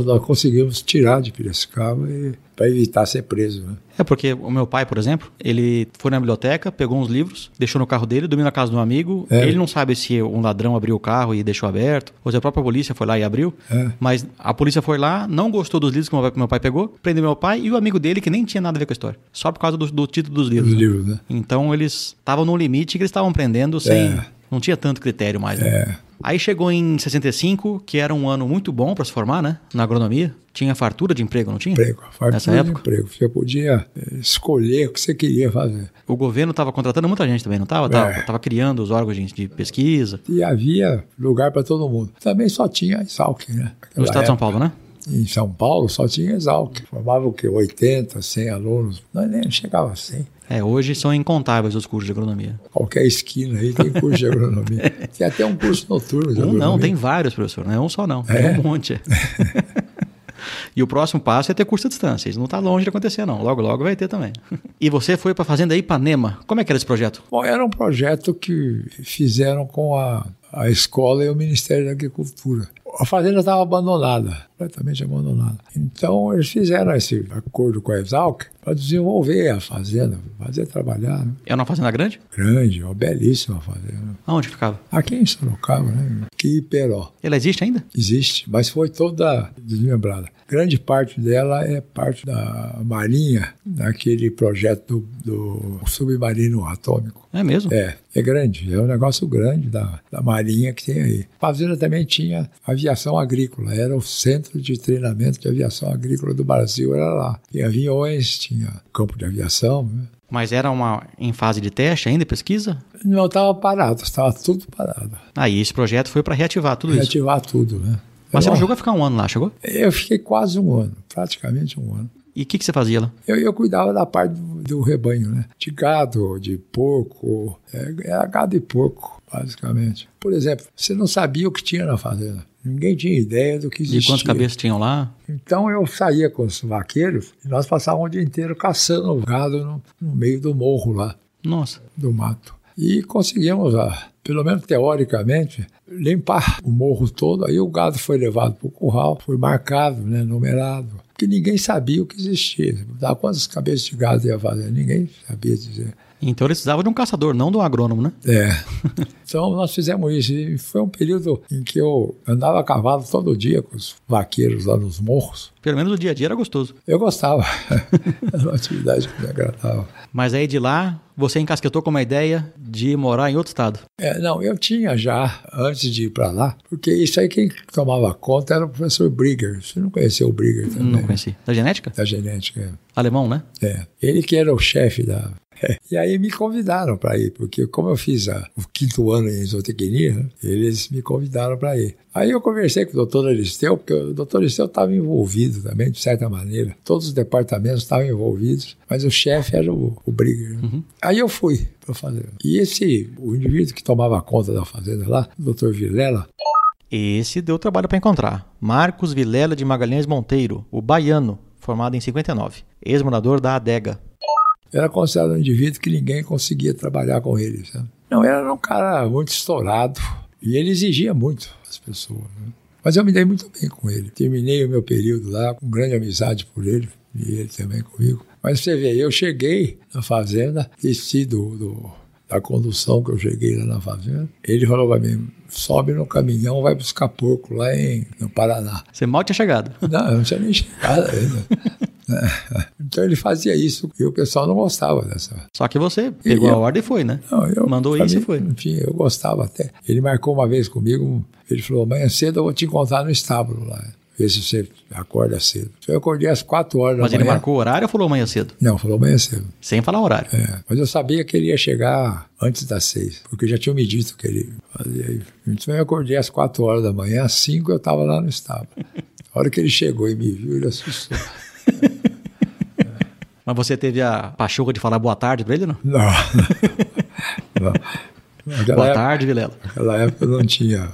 S9: nós conseguimos tirar de Piracicaba para evitar ser preso. Né?
S2: É porque o meu pai, por exemplo, ele foi na biblioteca, pegou uns livros, deixou no carro dele, dormiu na casa de um amigo.
S9: É.
S2: Ele não sabe se um ladrão abriu o carro e deixou aberto, ou se a própria polícia foi lá e abriu.
S9: É.
S2: Mas a polícia foi lá, não gostou dos livros que meu pai, pegou, prendeu meu pai e o amigo dele que nem tinha nada a ver com a história. Só por causa do, do título dos livros.
S9: Os
S2: né?
S9: livros, né?
S2: Então eles estavam no limite que eles estavam prendendo sem.
S9: É.
S2: Não tinha tanto critério mais. Né?
S9: É.
S2: Aí chegou em 65, que era um ano muito bom para se formar, né? Na agronomia. Tinha fartura de emprego, não tinha?
S9: Emprego, fartura
S2: Nessa
S9: de
S2: época.
S9: emprego. Você podia eh, escolher o que você queria fazer.
S2: O governo estava contratando muita gente também, não estava? Tava,
S9: É.
S2: criando os órgãos de, de pesquisa.
S9: E havia lugar para todo mundo. Também só tinha Exalc, né?
S2: No estado de São
S9: época.
S2: Paulo, né?
S9: Em São Paulo só tinha Exalc. Formava o quê? 80, 100 alunos. Nós nem chegava a 100.
S2: É, hoje são incontáveis os cursos de agronomia.
S9: Qualquer esquina aí tem curso de agronomia. Tem até um curso noturno de
S2: Um
S9: agronomia.
S2: não, tem vários, professor. Não é um só, não.
S9: É?
S2: Tem um monte. e o próximo passo é ter curso à distância. Isso não está longe de acontecer, não. Logo, logo vai ter também. e você foi para a Fazenda Ipanema. Como é que era esse projeto?
S9: Bom, era um projeto que fizeram com a, a escola e o Ministério da Agricultura. A fazenda estava abandonada, completamente abandonada. Então, eles fizeram esse acordo com a Exalc para desenvolver a fazenda, fazer trabalhar. Né?
S2: É uma fazenda grande?
S9: Grande, uma belíssima fazenda.
S2: Aonde ficava?
S9: Aqui em Sorocaba, né? Aqui em Peró.
S2: Ela existe ainda?
S9: Existe, mas foi toda desmembrada. Grande parte dela é parte da Marinha, naquele projeto do, do submarino atômico.
S2: É mesmo?
S9: É, é grande, é um negócio grande da, da Marinha que tem aí. A fazenda também tinha aviação agrícola, era o centro de treinamento de aviação agrícola do Brasil, era lá. Tinha aviões, tinha campo de aviação. Né?
S2: Mas era uma em fase de teste ainda, pesquisa?
S9: Não estava parado, estava tudo parado.
S2: Aí esse projeto foi para reativar tudo isso.
S9: Reativar tudo, né?
S2: Mas você não
S9: Eu-
S2: chegou a ficar um ano lá, chegou?
S9: Eu fiquei quase um ano, praticamente um ano.
S2: E o que, que você fazia lá?
S9: Eu, eu cuidava da parte do, do rebanho, né? De gado, de porco, é, era gado e porco, basicamente. Por exemplo, você não sabia o que tinha na fazenda. Ninguém tinha ideia do que
S2: E
S9: existia.
S2: quantas cabeças tinham lá?
S9: Então eu saía com os vaqueiros e nós passávamos o dia inteiro caçando o gado no, no meio do morro lá,
S2: Nossa.
S9: do mato. E conseguimos, ah, pelo menos teoricamente, limpar o morro todo. Aí o gado foi levado para o curral, foi marcado, né, numerado, porque ninguém sabia o que existia. Quantas cabeças de gado ia fazer? Ninguém sabia dizer.
S2: Então eles precisavam de um caçador, não de um agrônomo, né?
S9: É. Então nós fizemos isso. E foi um período em que eu andava a cavalo todo dia com os vaqueiros lá nos morros.
S2: Pelo menos o dia a dia era gostoso.
S9: Eu gostava. Era uma atividade que me agradava.
S2: Mas aí de lá, você encasquetou com uma ideia de morar em outro estado.
S9: É, não, eu tinha já, antes de ir para lá, porque isso aí quem tomava conta era o professor Brigger. Você não conheceu o Brigger também?
S2: Não conheci. Da genética?
S9: Da genética, é.
S2: Alemão, né?
S9: É. Ele que era o chefe da. E aí me convidaram para ir, porque como eu fiz a, o quinto ano em zootecnia, né, eles me convidaram para ir. Aí eu conversei com o doutor Aristeu, porque o doutor Aristeu estava envolvido também, de certa maneira. Todos os departamentos estavam envolvidos, mas o chefe era o, o Brigger. Né? Aí eu fui para fazer. E esse, o indivíduo que tomava conta da fazenda lá, o doutor Vilela,
S2: Esse deu trabalho para encontrar. Marcos Vilela de Magalhães Monteiro, o baiano, formado em 59, ex-morador da Adega.
S9: Era considerado um indivíduo que ninguém conseguia trabalhar com ele. Sabe? Não, era um cara muito estourado e ele exigia muito das pessoas. né? Mas eu me dei muito bem com ele. Terminei o meu período lá com grande amizade por ele e ele também comigo. Mas você vê, eu cheguei na fazenda, desci do, do- da condução que eu cheguei lá na fazenda. Ele falou para mim: sobe no caminhão, vai buscar porco lá em, no Paraná.
S2: Você mal tinha chegado.
S9: Não, eu não tinha nem chegado ainda. Então ele fazia isso e o pessoal não gostava dessa.
S2: Só que você pegou
S9: eu-
S2: a ordem e foi, né?
S9: Não, eu,
S2: Mandou isso e
S9: mim,
S2: foi.
S9: Enfim, eu gostava até. Ele marcou uma vez comigo, ele falou: amanhã cedo eu vou te encontrar no estábulo lá. Ver se você acorda cedo. Eu acordei às quatro horas
S2: Mas
S9: da
S2: ele
S9: manhã.
S2: marcou o horário ou falou amanhã cedo?
S9: Não, falou amanhã cedo.
S2: Sem falar horário.
S9: É, mas eu sabia que ele ia chegar antes das seis, porque já tinham me dito que ele fazia isso. Então eu acordei às quatro horas da manhã, às cinco eu estava lá no estábulo. A hora que ele chegou e me viu, ele assustou.
S2: Mas você teve a pachorra de falar boa tarde pra ele, não?
S9: Não. não. Naquela
S2: boa
S9: época-
S2: tarde, Vilela.
S9: Naquela época eu não tinha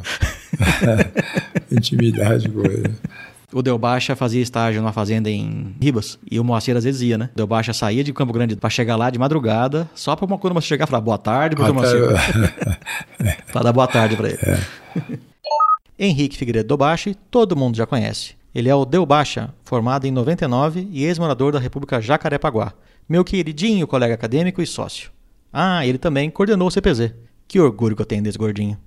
S9: intimidade com ele.
S2: O Del Baixa fazia estágio numa fazenda em Ribas e o Moacir às vezes ia, né? O Del Baixa saía de Campo Grande pra chegar lá de madrugada, só pra uma quando você chegar e falar boa tarde seu Moacir. pra dar boa tarde pra ele. Henrique Figueiredo Dobashi, todo mundo já conhece. Ele é o Del Baixa, formado em 99 e ex-morador da República Jacarepaguá. Meu queridinho colega acadêmico e sócio. Ah, ele também coordenou o CPZ. Que orgulho que eu tenho desse gordinho.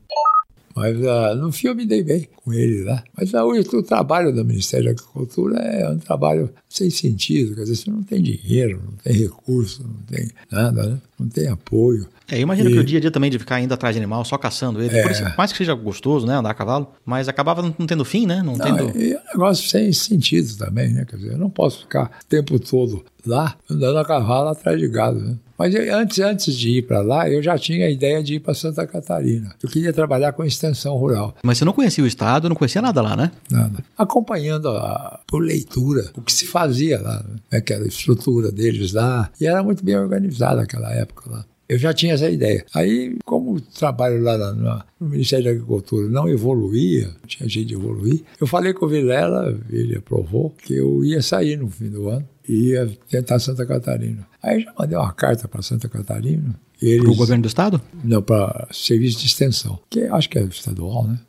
S9: Mas ah, no fim eu me dei bem com ele lá. Mas ah, hoje o trabalho do Ministério da Agricultura é um trabalho sem sentido. Quer dizer, você não tem dinheiro, não tem recurso, não tem nada, né? não tem apoio.
S2: É, eu imagino
S9: E-
S2: que o dia a dia também de ficar indo atrás de animal, só caçando ele,
S9: É.
S2: por isso, mais que seja gostoso, né, andar a cavalo, mas acabava não tendo fim, né? Não,
S9: Não,
S2: tendo.
S9: e é um negócio sem sentido também, né? Quer dizer, eu não posso ficar o tempo todo lá andando a cavalo atrás de gado, né? Mas eu- antes, antes de ir para lá, eu já tinha a ideia de ir para Santa Catarina. Eu queria trabalhar com extensão rural.
S2: Mas você não conhecia o estado, não conhecia nada lá, né?
S9: Nada. Acompanhando a- por leitura o que se fazia lá, né? que era a estrutura deles lá. E era muito bem organizado naquela época lá. Eu já tinha essa ideia. Aí, como o trabalho lá na- na- no Ministério da Agricultura não evoluía, não tinha jeito de evoluir, eu falei com o Vilela, ele aprovou, que eu ia sair no fim do ano e ia tentar Santa Catarina. Aí já mandei uma carta para Santa Catarina. Eles,
S2: Pro governo do estado?
S9: Não, para serviço de extensão, que acho que é estadual, né?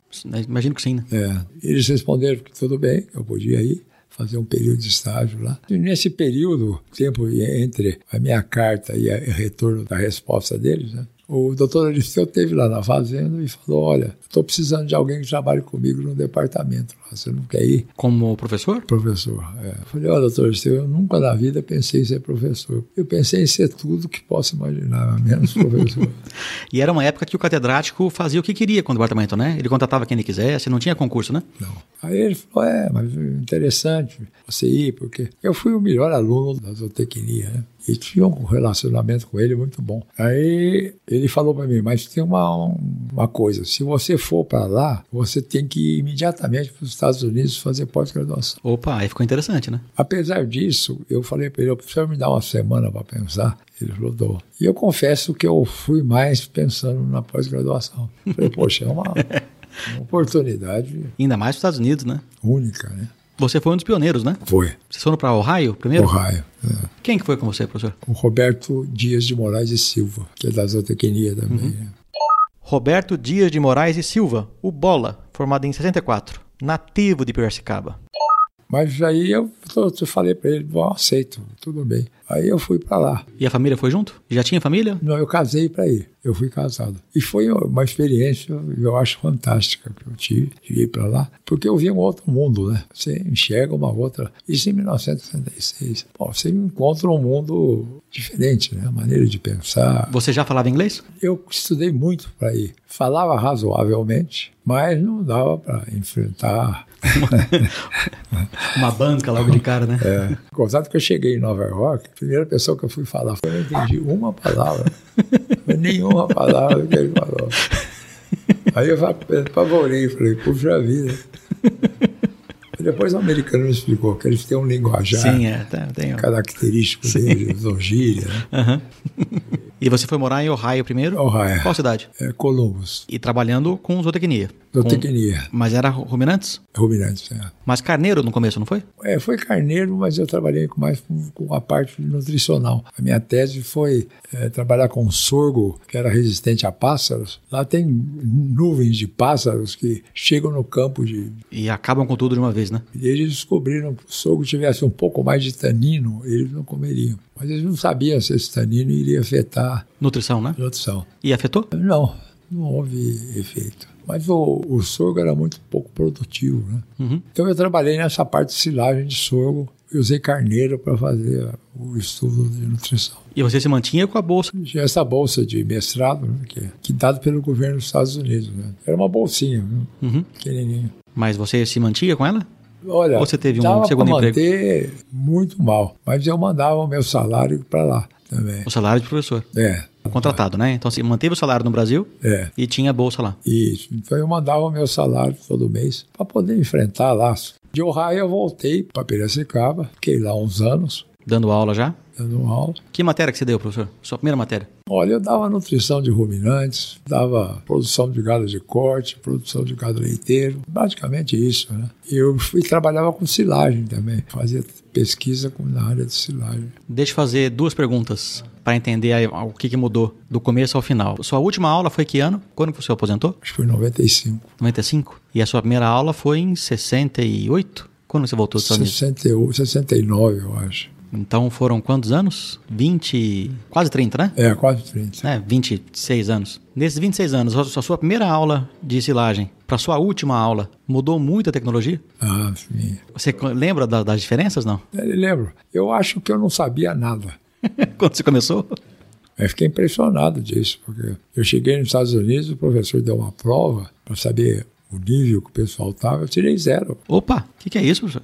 S2: Imagino que sim, né?
S9: É, eles responderam que tudo bem, que eu podia ir fazer um período de estágio lá. E nesse período, tempo entre a minha carta e o retorno da resposta deles, né, o doutor Aristeu esteve lá na fazenda e falou, olha, estou precisando de alguém que trabalhe comigo no departamento. Você não quer ir?
S2: Como professor?
S9: Professor. É. Eu falei, olha, doutor Aristeu, eu nunca na vida pensei em ser professor. Eu pensei em ser tudo que posso imaginar, menos professor.
S2: E era uma época que o catedrático fazia o que queria com o departamento, né? Ele contratava quem ele quisesse, não tinha concurso, né?
S9: Não. Aí ele falou, é, mas interessante você ir, porque eu fui o melhor aluno da zootecnia, né? E tinha um relacionamento com ele muito bom. Aí ele falou para mim, mas tem uma, uma coisa, se você for para lá, você tem que ir imediatamente para os Estados Unidos fazer pós-graduação.
S2: Opa, aí ficou interessante, né?
S9: Apesar disso, eu falei para ele, eu preciso me dar uma semana para pensar. Ele falou. E eu confesso que eu fui mais pensando na pós-graduação. Falei, poxa, é uma, uma oportunidade
S2: Ainda mais nos Estados Unidos, né?
S9: única, né?
S2: Você foi um dos pioneiros, né?
S9: Foi.
S2: Vocês foram para Ohio primeiro?
S9: Ohio. é.
S2: Quem que foi com você, professor?
S9: O Roberto Dias de Moraes e Silva, que é da zootecnia também. né?
S2: Roberto Dias de Moraes e Silva, o Bola, formado em 64, nativo de Piracicaba.
S9: Mas aí eu, eu, falei para ele, bom, aceito, tudo bem. Aí eu fui para lá.
S2: E a família foi junto? Já tinha família?
S9: Não, eu casei para ir. Eu fui casado. E foi uma experiência, eu acho, fantástica que eu tive de ir para lá, porque eu vi um outro mundo, né? Você enxerga uma outra. Isso em 1966. Bom, você encontra um mundo diferente, né? A maneira de pensar.
S2: Você já falava inglês?
S9: Eu estudei muito para ir. Falava razoavelmente, mas não dava para enfrentar.
S2: uma banca logo de cara, né?
S9: É. Contato que eu cheguei em Nova York, a primeira pessoa que eu fui falar, eu não entendi uma palavra. nenhuma palavra que ele falou. Aí eu apavorei, falei, puxa vida. Depois o americano me explicou que eles têm um linguajar
S2: Sim, é, tem,
S9: característico deles, ou gíria. Né?
S2: Uhum. E você foi morar em Ohio primeiro?
S9: Ohio.
S2: Qual cidade?
S9: É Columbus.
S2: E trabalhando com zootecnia?
S9: Zootecnia.
S2: Com... Mas era ruminantes?
S9: Ruminantes, é.
S2: Mas carneiro no começo, não foi?
S9: É, foi carneiro, mas eu trabalhei mais com, a parte nutricional. A minha tese foi é, trabalhar com sorgo, que era resistente a pássaros. Lá tem nuvens de pássaros que chegam no campo de...
S2: E acabam com tudo de uma vez, né?
S9: E eles descobriram que o sorgo tivesse um pouco mais de tanino, eles não comeriam. Mas eles não sabiam se esse tanino iria afetar...
S2: Nutrição, né?
S9: Nutrição.
S2: E afetou?
S9: Não, não houve efeito. Mas o, o sorgo era muito pouco produtivo, né?
S2: Uhum.
S9: Então eu trabalhei nessa parte de silagem de sorgo e usei carneiro para fazer o estudo de nutrição.
S2: E você se mantinha com a bolsa?
S9: Tinha essa bolsa de mestrado, né, que, que dado pelo governo dos Estados Unidos. Né? Era uma bolsinha, viu?
S2: Uhum.
S9: pequenininha.
S2: Mas você se mantinha com ela?
S9: Olha,
S2: Ou você teve um segundo emprego?
S9: muito mal, mas eu mandava o meu salário para lá também.
S2: O salário de professor?
S9: É.
S2: Contratado, né? Então você manteve o salário no Brasil
S9: É.
S2: e tinha bolsa lá.
S9: Isso. Então eu mandava o meu salário todo mês para poder enfrentar lá. De Ohio eu voltei para Piracicaba, fiquei lá uns anos
S2: Dando aula já?
S9: Dando aula.
S2: Que matéria que você deu, professor? Sua primeira matéria?
S9: Olha, eu dava nutrição de ruminantes, dava produção de gado de corte, produção de gado leiteiro, basicamente isso, né? E eu fui trabalhava com silagem também, fazia pesquisa na área de silagem.
S2: Deixa eu fazer duas perguntas para entender o que, que mudou do começo ao final. Sua última aula foi que ano? Quando que você aposentou?
S9: Acho que foi em 95.
S2: 95? E a sua primeira aula foi em 68? Quando você voltou dos Estados Unidos?
S9: 68, 69, eu acho.
S2: Então foram quantos anos? 20, quase 30, né?
S9: É, quase 30.
S2: É, 26 anos. Nesses 26 anos, a sua- primeira aula de silagem para sua última aula, mudou muito a tecnologia?
S9: Ah, sim.
S2: Você lembra da- das diferenças, não?
S9: Eu lembro. Eu acho que eu não sabia nada.
S2: Quando você começou?
S9: Eu fiquei impressionado disso, porque eu cheguei nos Estados Unidos, o professor deu uma prova para saber o nível que o pessoal estava, eu tirei zero.
S2: Opa, o que, que é isso, professor?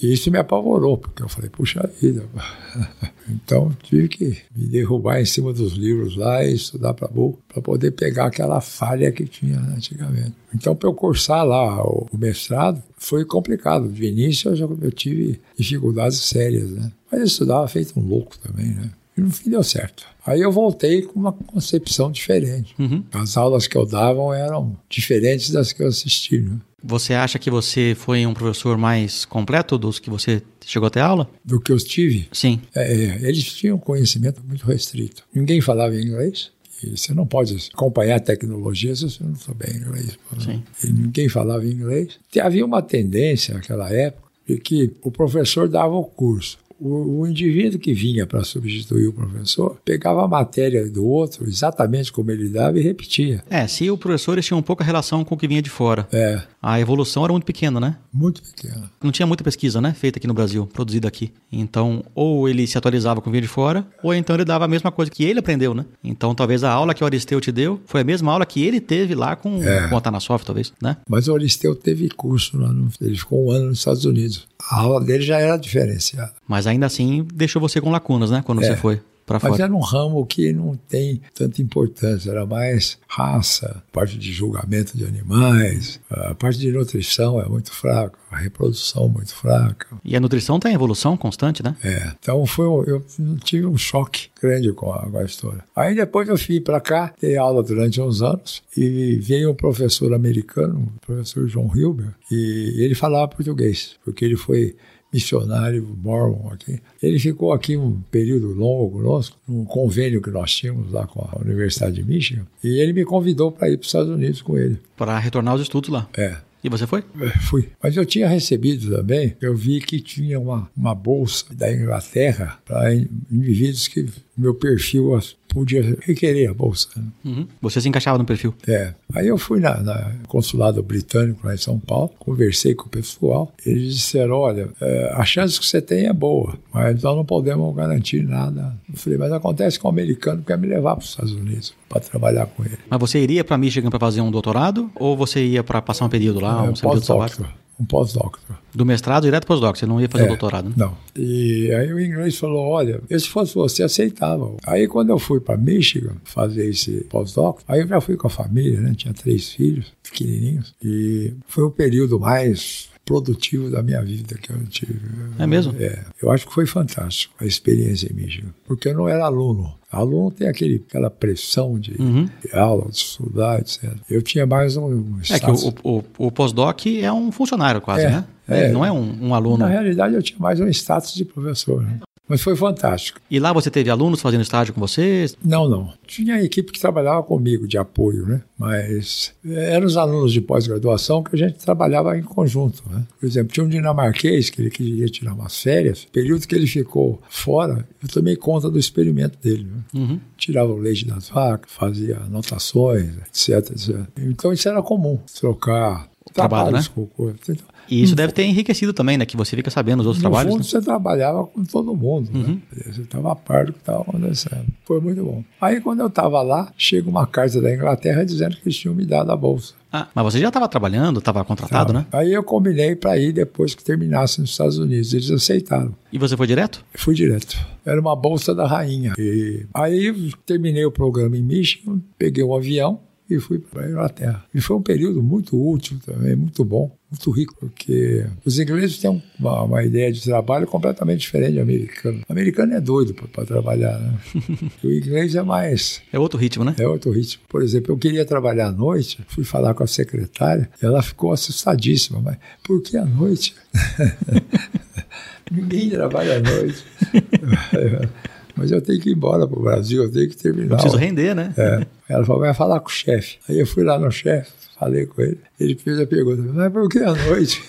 S9: E isso me apavorou, porque eu falei, puxa vida. Então tive que me derrubar em cima dos livros lá e estudar para para poder pegar aquela falha que tinha antigamente. Então, para eu cursar lá o mestrado, foi complicado. De início eu, já, eu tive dificuldades sérias, né? Mas eu estudava feito um louco também, né? E no fim deu certo. Aí eu voltei com uma concepção diferente.
S2: Uhum.
S9: As aulas que eu dava eram diferentes das que eu assisti, né?
S2: Você acha que você foi um professor mais completo dos que você chegou a ter aula?
S9: Do que eu tive,
S2: Sim.
S9: É, é, eles tinham um conhecimento muito restrito. Ninguém falava inglês. E você não pode acompanhar a tecnologia se você não souber inglês.
S2: Sim.
S9: E ninguém falava inglês. E havia uma tendência naquela época de que o professor dava o curso. O, o indivíduo que vinha para substituir o professor pegava a matéria do outro exatamente como ele dava e repetia.
S2: É, se o professor tinha um pouca relação com o que vinha de fora.
S9: É,
S2: A evolução era muito pequena, né?
S9: muito pequeno.
S2: Não tinha muita pesquisa, né? Feita aqui no Brasil, produzida aqui. Então, ou ele se atualizava com o que vinha de fora, ou então ele dava a mesma coisa que ele aprendeu, né? Então, talvez a aula que o Aristeu te deu foi a mesma aula que ele teve lá com,
S9: É.
S2: com a Tanasoft, talvez, né?
S9: Mas o Aristeu teve curso lá, no, ele ficou um ano nos Estados Unidos. A aula dele já era diferenciada.
S2: Mas ainda assim, deixou você com lacunas, né? Quando
S9: É.
S2: você foi pra
S9: Mas
S2: fora.
S9: era um ramo que não tem tanta importância, era mais raça, parte de julgamento de animais, a parte de nutrição é muito fraca, a reprodução muito fraca.
S2: E a nutrição tem evolução constante, né?
S9: É, então foi, um- eu tive um choque grande com a, com a história. Aí depois eu fui para cá, dei aula durante uns anos e veio um professor americano, o professor John Hilber, e ele falava português, porque ele foi missionário mormon aqui. Ele ficou aqui um período longo conosco, num convênio que nós tínhamos lá com a Universidade de Michigan, e ele me convidou para ir para os Estados Unidos com ele.
S2: Para retornar aos estudos lá.
S9: É.
S2: E você foi?
S9: É, Fui. Mas eu tinha recebido também, eu vi que tinha uma, uma bolsa da Inglaterra para indivíduos que meu perfil podia requerer a bolsa. né?
S2: Uhum. Você se encaixava no perfil.
S9: É. Aí eu fui na, na consulado britânico lá em São Paulo, conversei com o pessoal, eles disseram, olha, é, a chance que você tem é boa, mas nós não podemos garantir nada. Eu falei, mas acontece que o americano quer me levar para os Estados Unidos para trabalhar com ele.
S2: Mas você iria para Michigan para fazer um doutorado ou você ia para passar um período lá,
S9: É,
S2: um período sabático?
S9: Um pós-doctor.
S2: Do mestrado direto para pós-doc, você não ia fazer
S9: É,
S2: doutorado, né?
S9: Não. E aí o inglês falou: olha, se fosse você, aceitava. Aí quando eu fui para Michigan fazer esse pós-doc, aí eu já fui com a família, né? Tinha três filhos pequenininhos. E foi o período mais produtivo da minha vida que eu tive.
S2: É mesmo?
S9: É. Eu acho que foi fantástico a experiência em Michigan. Porque eu não era aluno. Aluno tem aquele, aquela pressão de,
S2: Uhum.
S9: de aula, de estudar, etc. Eu tinha mais um, um
S2: É que o, o, o pós-doc é um funcionário quase,
S9: É,
S2: né?
S9: é.
S2: Não é um, um aluno.
S9: Na realidade, eu tinha mais um status de professor. Né? Mas foi fantástico.
S2: E lá você teve alunos fazendo estágio com você?
S9: Não, não. Tinha a equipe que trabalhava comigo, de apoio, né? Mas eh, eram os alunos de pós-graduação que a gente trabalhava em conjunto, né? Por exemplo, tinha um dinamarquês que ele queria tirar umas férias. Período que ele ficou fora, eu tomei conta do experimento dele. Né?
S2: Uhum.
S9: Tirava o leite das vacas, fazia anotações, etc, etc. Então isso era comum, trocar
S2: Trabalho, né?
S9: com coisa. Então,
S2: E isso deve ter enriquecido também, né? Que você fica sabendo os outros
S9: no
S2: trabalhos.
S9: fundo,
S2: né?
S9: você trabalhava com todo mundo,
S2: Uhum.
S9: né? Você estava a par do que estava acontecendo. Foi muito bom. Aí, quando eu estava lá, chega uma carta da Inglaterra dizendo que eles tinham me dado a bolsa.
S2: Ah, mas você já estava trabalhando, estava contratado, né?
S9: Aí eu combinei para ir depois que terminasse nos Estados Unidos. Eles aceitaram.
S2: E você foi direto?
S9: Fui direto. Era uma bolsa da rainha. E aí terminei o programa em Michigan, peguei um avião e fui para a Inglaterra. E foi um período muito útil também, muito bom, muito rico, porque os ingleses têm uma, uma ideia de trabalho completamente diferente do americano. O americano é doido para trabalhar, né? o inglês é mais
S2: É outro ritmo, né?
S9: é outro ritmo. Por exemplo, eu queria trabalhar à noite, fui falar com a secretária, ela ficou assustadíssima. Mas por que à noite? Ninguém trabalha à noite. Mas eu tenho que ir embora para o Brasil, eu tenho que terminar.
S2: Eu preciso render, né?
S9: É. Ela falou, vai falar com o chefe. Aí eu fui lá no chefe, falei com ele. Ele fez a pergunta, mas por que à noite?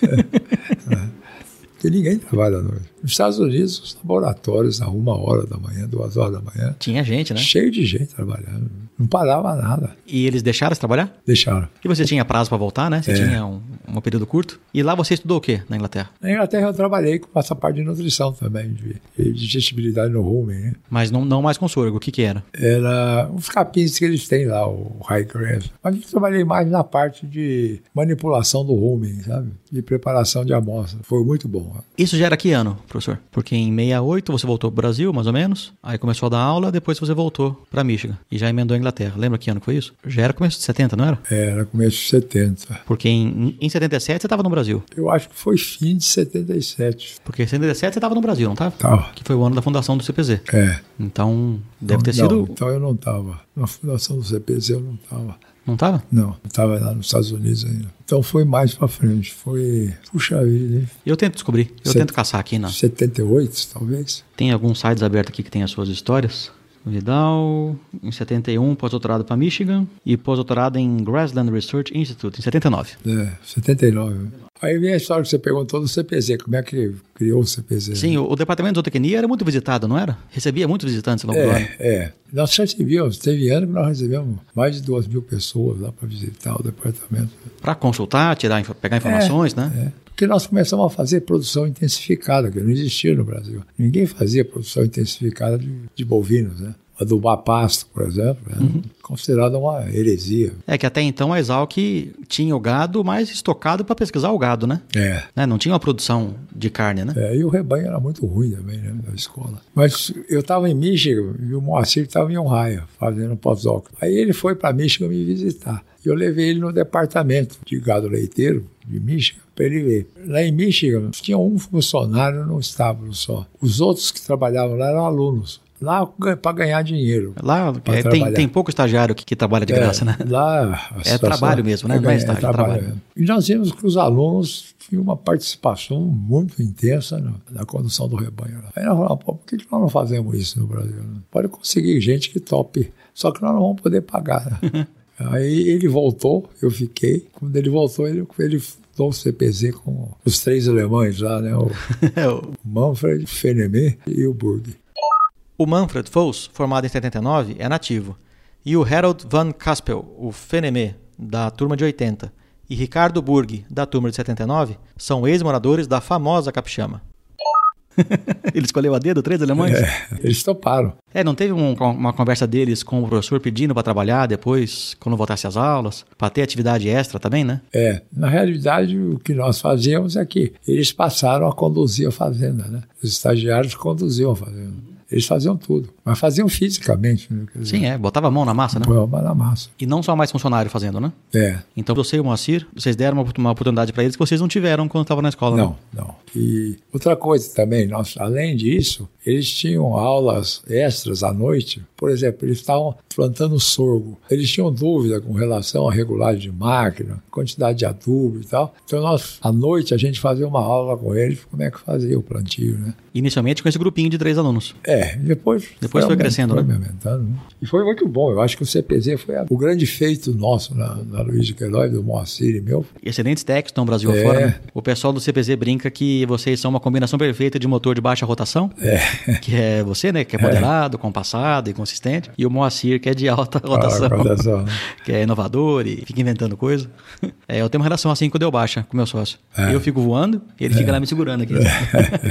S9: Porque ninguém trabalha à noite. Nos Estados Unidos, os laboratórios, a uma hora da manhã, duas horas da manhã,
S2: Tinha gente, né?
S9: cheio de gente trabalhando. Não parava nada.
S2: E eles deixaram você trabalhar?
S9: Deixaram.
S2: E você tinha prazo para voltar, né? Você
S9: É.
S2: tinha um, um período curto. E lá você estudou o quê na Inglaterra?
S9: Na Inglaterra eu trabalhei com essa parte de nutrição também, de, de digestibilidade no rumen. Né?
S2: Mas não, não mais com sorgo. O que que era?
S9: Era os capins que eles têm lá, o high grass. Mas eu trabalhei mais na parte de manipulação do rumen, sabe? De preparação de amostra. Foi muito bom.
S2: Isso já era que ano, professor? Porque em 68 você voltou pro Brasil, mais ou menos. Aí começou a dar aula, depois você voltou para Michigan. E já emendou a Inglaterra. Lembra que ano que foi isso? Já era começo de 70, não era?
S9: Era começo de 70.
S2: Porque em, em 77 você estava no Brasil.
S9: Eu acho que foi fim de 77.
S2: Porque em 77 você estava no Brasil, não estava?
S9: Tava.
S2: Que foi o ano da fundação do CPZ.
S9: É.
S2: Então, deve ter
S9: Não,
S2: sido...
S9: Então eu não estava. Na fundação do CPZ eu não estava.
S2: Não estava?
S9: Não, estava lá nos Estados Unidos ainda. Então foi mais pra frente. Foi. Puxa vida, hein?
S2: Eu tento descobrir. Eu
S9: Set-
S2: tento caçar aqui. Na...
S9: 78, talvez.
S2: Tem alguns sites abertos aqui que tem as suas histórias. Vidal, em 71, pós-doutorado para Michigan e pós-doutorado em Grassland Research Institute, em 79.
S9: É, 79. Aí vem a história que você perguntou do CPZ, como é que criou o CPZ?
S2: Sim, o, o departamento de zootecnia era muito visitado, não era? Recebia muitos visitantes ao longo do ano.
S9: É, é. Nós já recebíamos, teve ano que nós recebemos mais de duas mil pessoas lá para visitar o departamento.
S2: Para consultar, tirar, pegar informações, né?
S9: É. Porque nós começamos a fazer produção intensificada, que não existia no Brasil. Ninguém fazia produção intensificada de, de bovinos, né? Adubar pasto, por exemplo, é
S2: Uhum.
S9: considerada uma heresia.
S2: É que até então a Exalc tinha o gado mais estocado para pesquisar o gado, né?
S9: É.
S2: Né? Não tinha uma produção de carne, né?
S9: É, e o rebanho era muito ruim também, né, da escola. Mas eu estava em Michigan e o Moacir estava em Ohio, fazendo pós-doc. Aí ele foi para Michigan me visitar. E eu levei ele no departamento de gado leiteiro de Michigan para ele ver. Lá em Michigan tinha um funcionário no estábulo só. Os outros que trabalhavam lá eram alunos. Lá para ganhar dinheiro.
S2: Lá é, tem, tem pouco estagiário que, que trabalha de graça, né?
S9: Lá
S2: É trabalho mesmo, né? Não é estágio, é trabalho.
S9: E nós vimos que os alunos tinham uma participação muito intensa na, na condução do rebanho. lá. Aí nós falamos, pô, por que que nós não fazemos isso no Brasil? né? Pode conseguir gente que tope, só que nós não vamos poder pagar. né? Aí ele voltou, eu fiquei. Quando ele voltou, ele, ele o CPZ com os três alemães lá, né? O, o Manfred, o Fenemé e o Burg.
S2: O Manfred Foss, formado em 79, é nativo. E o Harold Van Kaspel, o Fenemé, da turma de 80, e Ricardo Burg, da turma de 79, são ex-moradores da famosa Capixama. Ele escolheu a dedo, três alemães?
S9: É, eles toparam.
S2: É, não teve um, uma conversa deles com o professor pedindo para trabalhar depois, quando voltasse às aulas, para ter atividade extra também, né?
S9: É, na realidade o que nós fazíamos é que eles passaram a conduzir a fazenda, né? Os estagiários conduziam a fazenda. Eles faziam tudo, mas faziam fisicamente. Né?
S2: Sim, é, botava a mão na massa, né?
S9: Botava a mão na massa.
S2: E não só mais funcionário fazendo, né?
S9: É.
S2: Então você e o Moacir, vocês deram uma, uma oportunidade para eles que vocês não tiveram quando estavam na escola,
S9: Não, não. E outra coisa também, nós, além disso, eles tinham aulas extras à noite. Por exemplo, eles estavam plantando sorgo. Eles tinham dúvida com relação à regulagem de máquina, quantidade de adubo e tal. Então, nós, à noite, a gente fazia uma aula com eles, como é que fazia o plantio, né?
S2: Inicialmente com esse grupinho de três alunos.
S9: É, depois.
S2: Depois foi, foi crescendo,
S9: foi
S2: né?
S9: aumentando. Né? E foi muito bom. Eu acho que o CPZ foi o grande feito nosso na, na Luiz de Queiroz, do Moacir e meu.
S2: Excelentes técnicos estão Brasil
S9: É.
S2: afora, né? O pessoal do CPZ brinca que vocês são uma combinação perfeita de motor de baixa rotação.
S9: É.
S2: Que é você, né? Que é moderado, compassado e consistente. E o Moacir, que é de alta rotação.
S9: Ah, rotação,
S2: que é inovador e fica inventando coisa. É, eu tenho uma relação assim com o Deu Baixa, com meu sócio.
S9: É.
S2: Eu fico voando e ele fica lá me segurando aqui.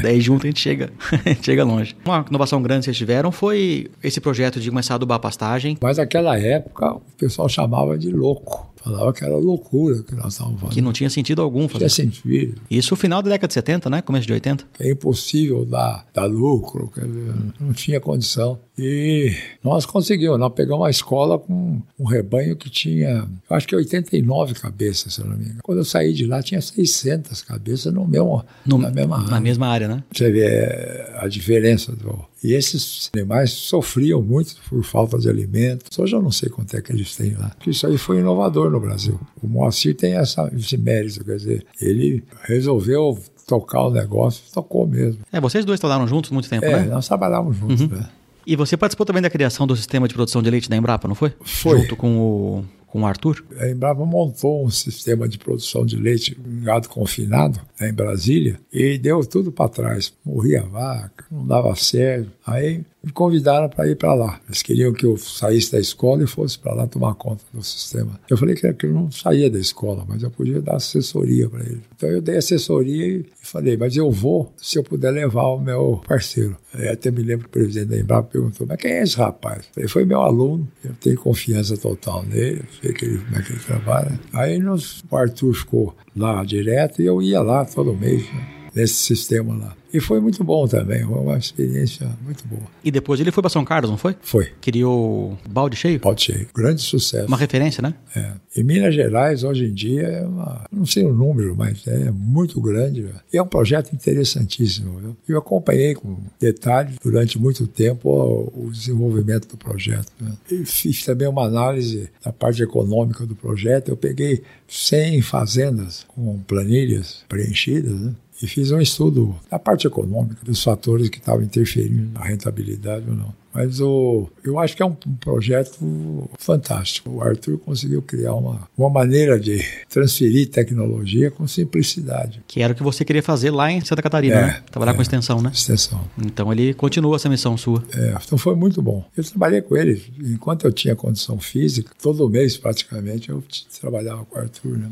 S2: Daí junto a gente chega, a gente chega longe. Uma inovação grande que vocês tiveram foi esse projeto de começar a adubar a pastagem.
S9: Mas naquela época o pessoal chamava de louco. Falava que era loucura que nós estávamos fazendo.
S2: Que não tinha sentido algum fazer.
S9: Tinha sentido.
S2: Isso no final da década de 70, né? Começo de 80.
S9: É impossível dar, dar lucro, quer dizer, não tinha condição. E nós conseguimos, nós pegamos uma escola com um rebanho que tinha, eu acho que 89 cabeças, se eu não me engano. Quando eu saí de lá, tinha 600 cabeças no mesmo,
S2: No-
S9: na mesma área.
S2: Na mesma área, né?
S9: Você vê é, a diferença. Do... E esses animais sofriam muito por falta de alimento. Hoje eu não sei quanto é que eles têm lá. Porque isso aí foi inovador no Brasil. O Moacir tem essa, esse mérito, quer dizer, ele resolveu tocar o negócio, tocou mesmo.
S2: É, vocês dois trabalharam juntos muito tempo,
S9: É,
S2: né?
S9: nós trabalhávamos juntos, né?
S2: E você participou também da criação do sistema de produção de leite da Embrapa, não foi?
S9: Foi.
S2: Junto com o, com o Arthur.
S9: A Embrapa montou um sistema de produção de leite em gado confinado né, em Brasília e deu tudo para trás. Morria a vaca, não dava certo. Aí me convidaram para ir para lá. Eles queriam que eu saísse da escola e fosse para lá tomar conta do sistema. Eu falei que, eu não saía da escola, mas eu podia dar assessoria para eles. Então eu dei assessoria e falei, mas eu vou se eu puder levar o meu parceiro. Aí até me lembro que o presidente da Embrapa perguntou, mas quem é esse rapaz? Ele foi meu aluno, eu tenho confiança total nele, eu sei que ele, como é que ele trabalha. Aí nós, o Arthur ficou lá direto e eu ia lá todo mês, né, nesse sistema lá. E foi muito bom também, foi uma experiência muito boa.
S2: E depois ele foi para São Carlos, não foi?
S9: Foi,
S2: Criou balde cheio?
S9: pode ser, grande sucesso.
S2: Uma referência, né?
S9: É. Em Minas Gerais, hoje em dia, é uma, não sei o número, mas é muito grande. E é um projeto interessantíssimo. viu? Eu acompanhei com detalhe durante muito tempo o, o desenvolvimento do projeto. né? E fiz também uma análise da parte econômica do projeto. Eu peguei 100 fazendas com planilhas preenchidas, né? E fiz um estudo da parte econômica, dos fatores que estavam interferindo na rentabilidade ou não. Mas o, eu acho que é um, um projeto fantástico. O Arthur conseguiu criar uma, uma maneira de transferir tecnologia com simplicidade.
S2: Que era o que você queria fazer lá em Santa Catarina,
S9: É,
S2: né? Trabalhar
S9: é.
S2: com extensão, né?
S9: Extensão.
S2: Então ele continua essa missão sua.
S9: É, então foi muito bom. Eu trabalhei com ele enquanto eu tinha condição física, todo mês praticamente eu trabalhava com o Arthur. Né?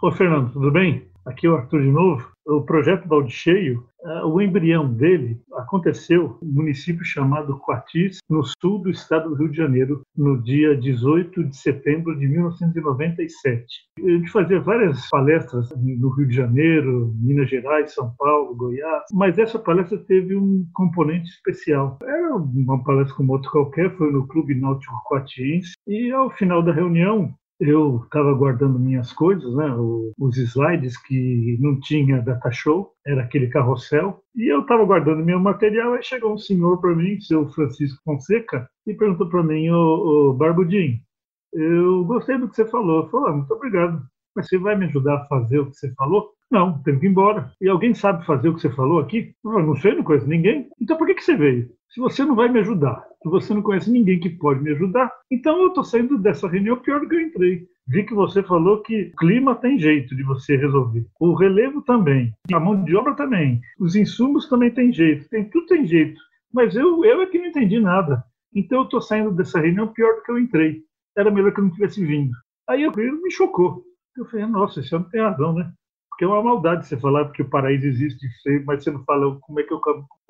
S3: Ô, Fernando, tudo bem? Aqui é o Arthur de novo. O projeto Balde Cheio, eh, o embrião dele aconteceu no município chamado Coatis, no sul do estado do Rio de Janeiro, no dia 18 de setembro de 1997. A gente fazia várias palestras no Rio de Janeiro, Minas Gerais, São Paulo, Goiás, mas essa palestra teve um componente especial. Era uma palestra como outra qualquer, foi no Clube Náutico Coatiense, e ao final da reunião, eu estava guardando minhas coisas, né, os slides que não tinha data show, era aquele carrossel, e eu estava guardando meu material, aí chegou um senhor para mim, seu Francisco Fonseca, e perguntou para mim, ô, ô Barbudinho, eu gostei do que você falou. Eu falei, ah, muito obrigado, mas você vai me ajudar a fazer o que você falou? Não, tenho que ir embora. E alguém sabe fazer o que você falou aqui? Eu não sei, não conheço ninguém. Então por que, que você veio? Se você não vai me ajudar, se você não conhece ninguém que pode me ajudar, então eu estou saindo dessa reunião pior do que eu entrei. Vi que você falou que clima tem jeito de você resolver. O relevo também. A mão de obra também. Os insumos também tem jeito. Tem, tudo tem jeito. Mas eu, eu é que não entendi nada. Então eu estou saindo dessa reunião pior do que eu entrei. Era melhor que eu não tivesse vindo. Aí eu me chocou. Eu falei, nossa, esse homem tem razão, né? Porque é uma maldade você falar porque o paraíso existe, mas você não fala como é que eu.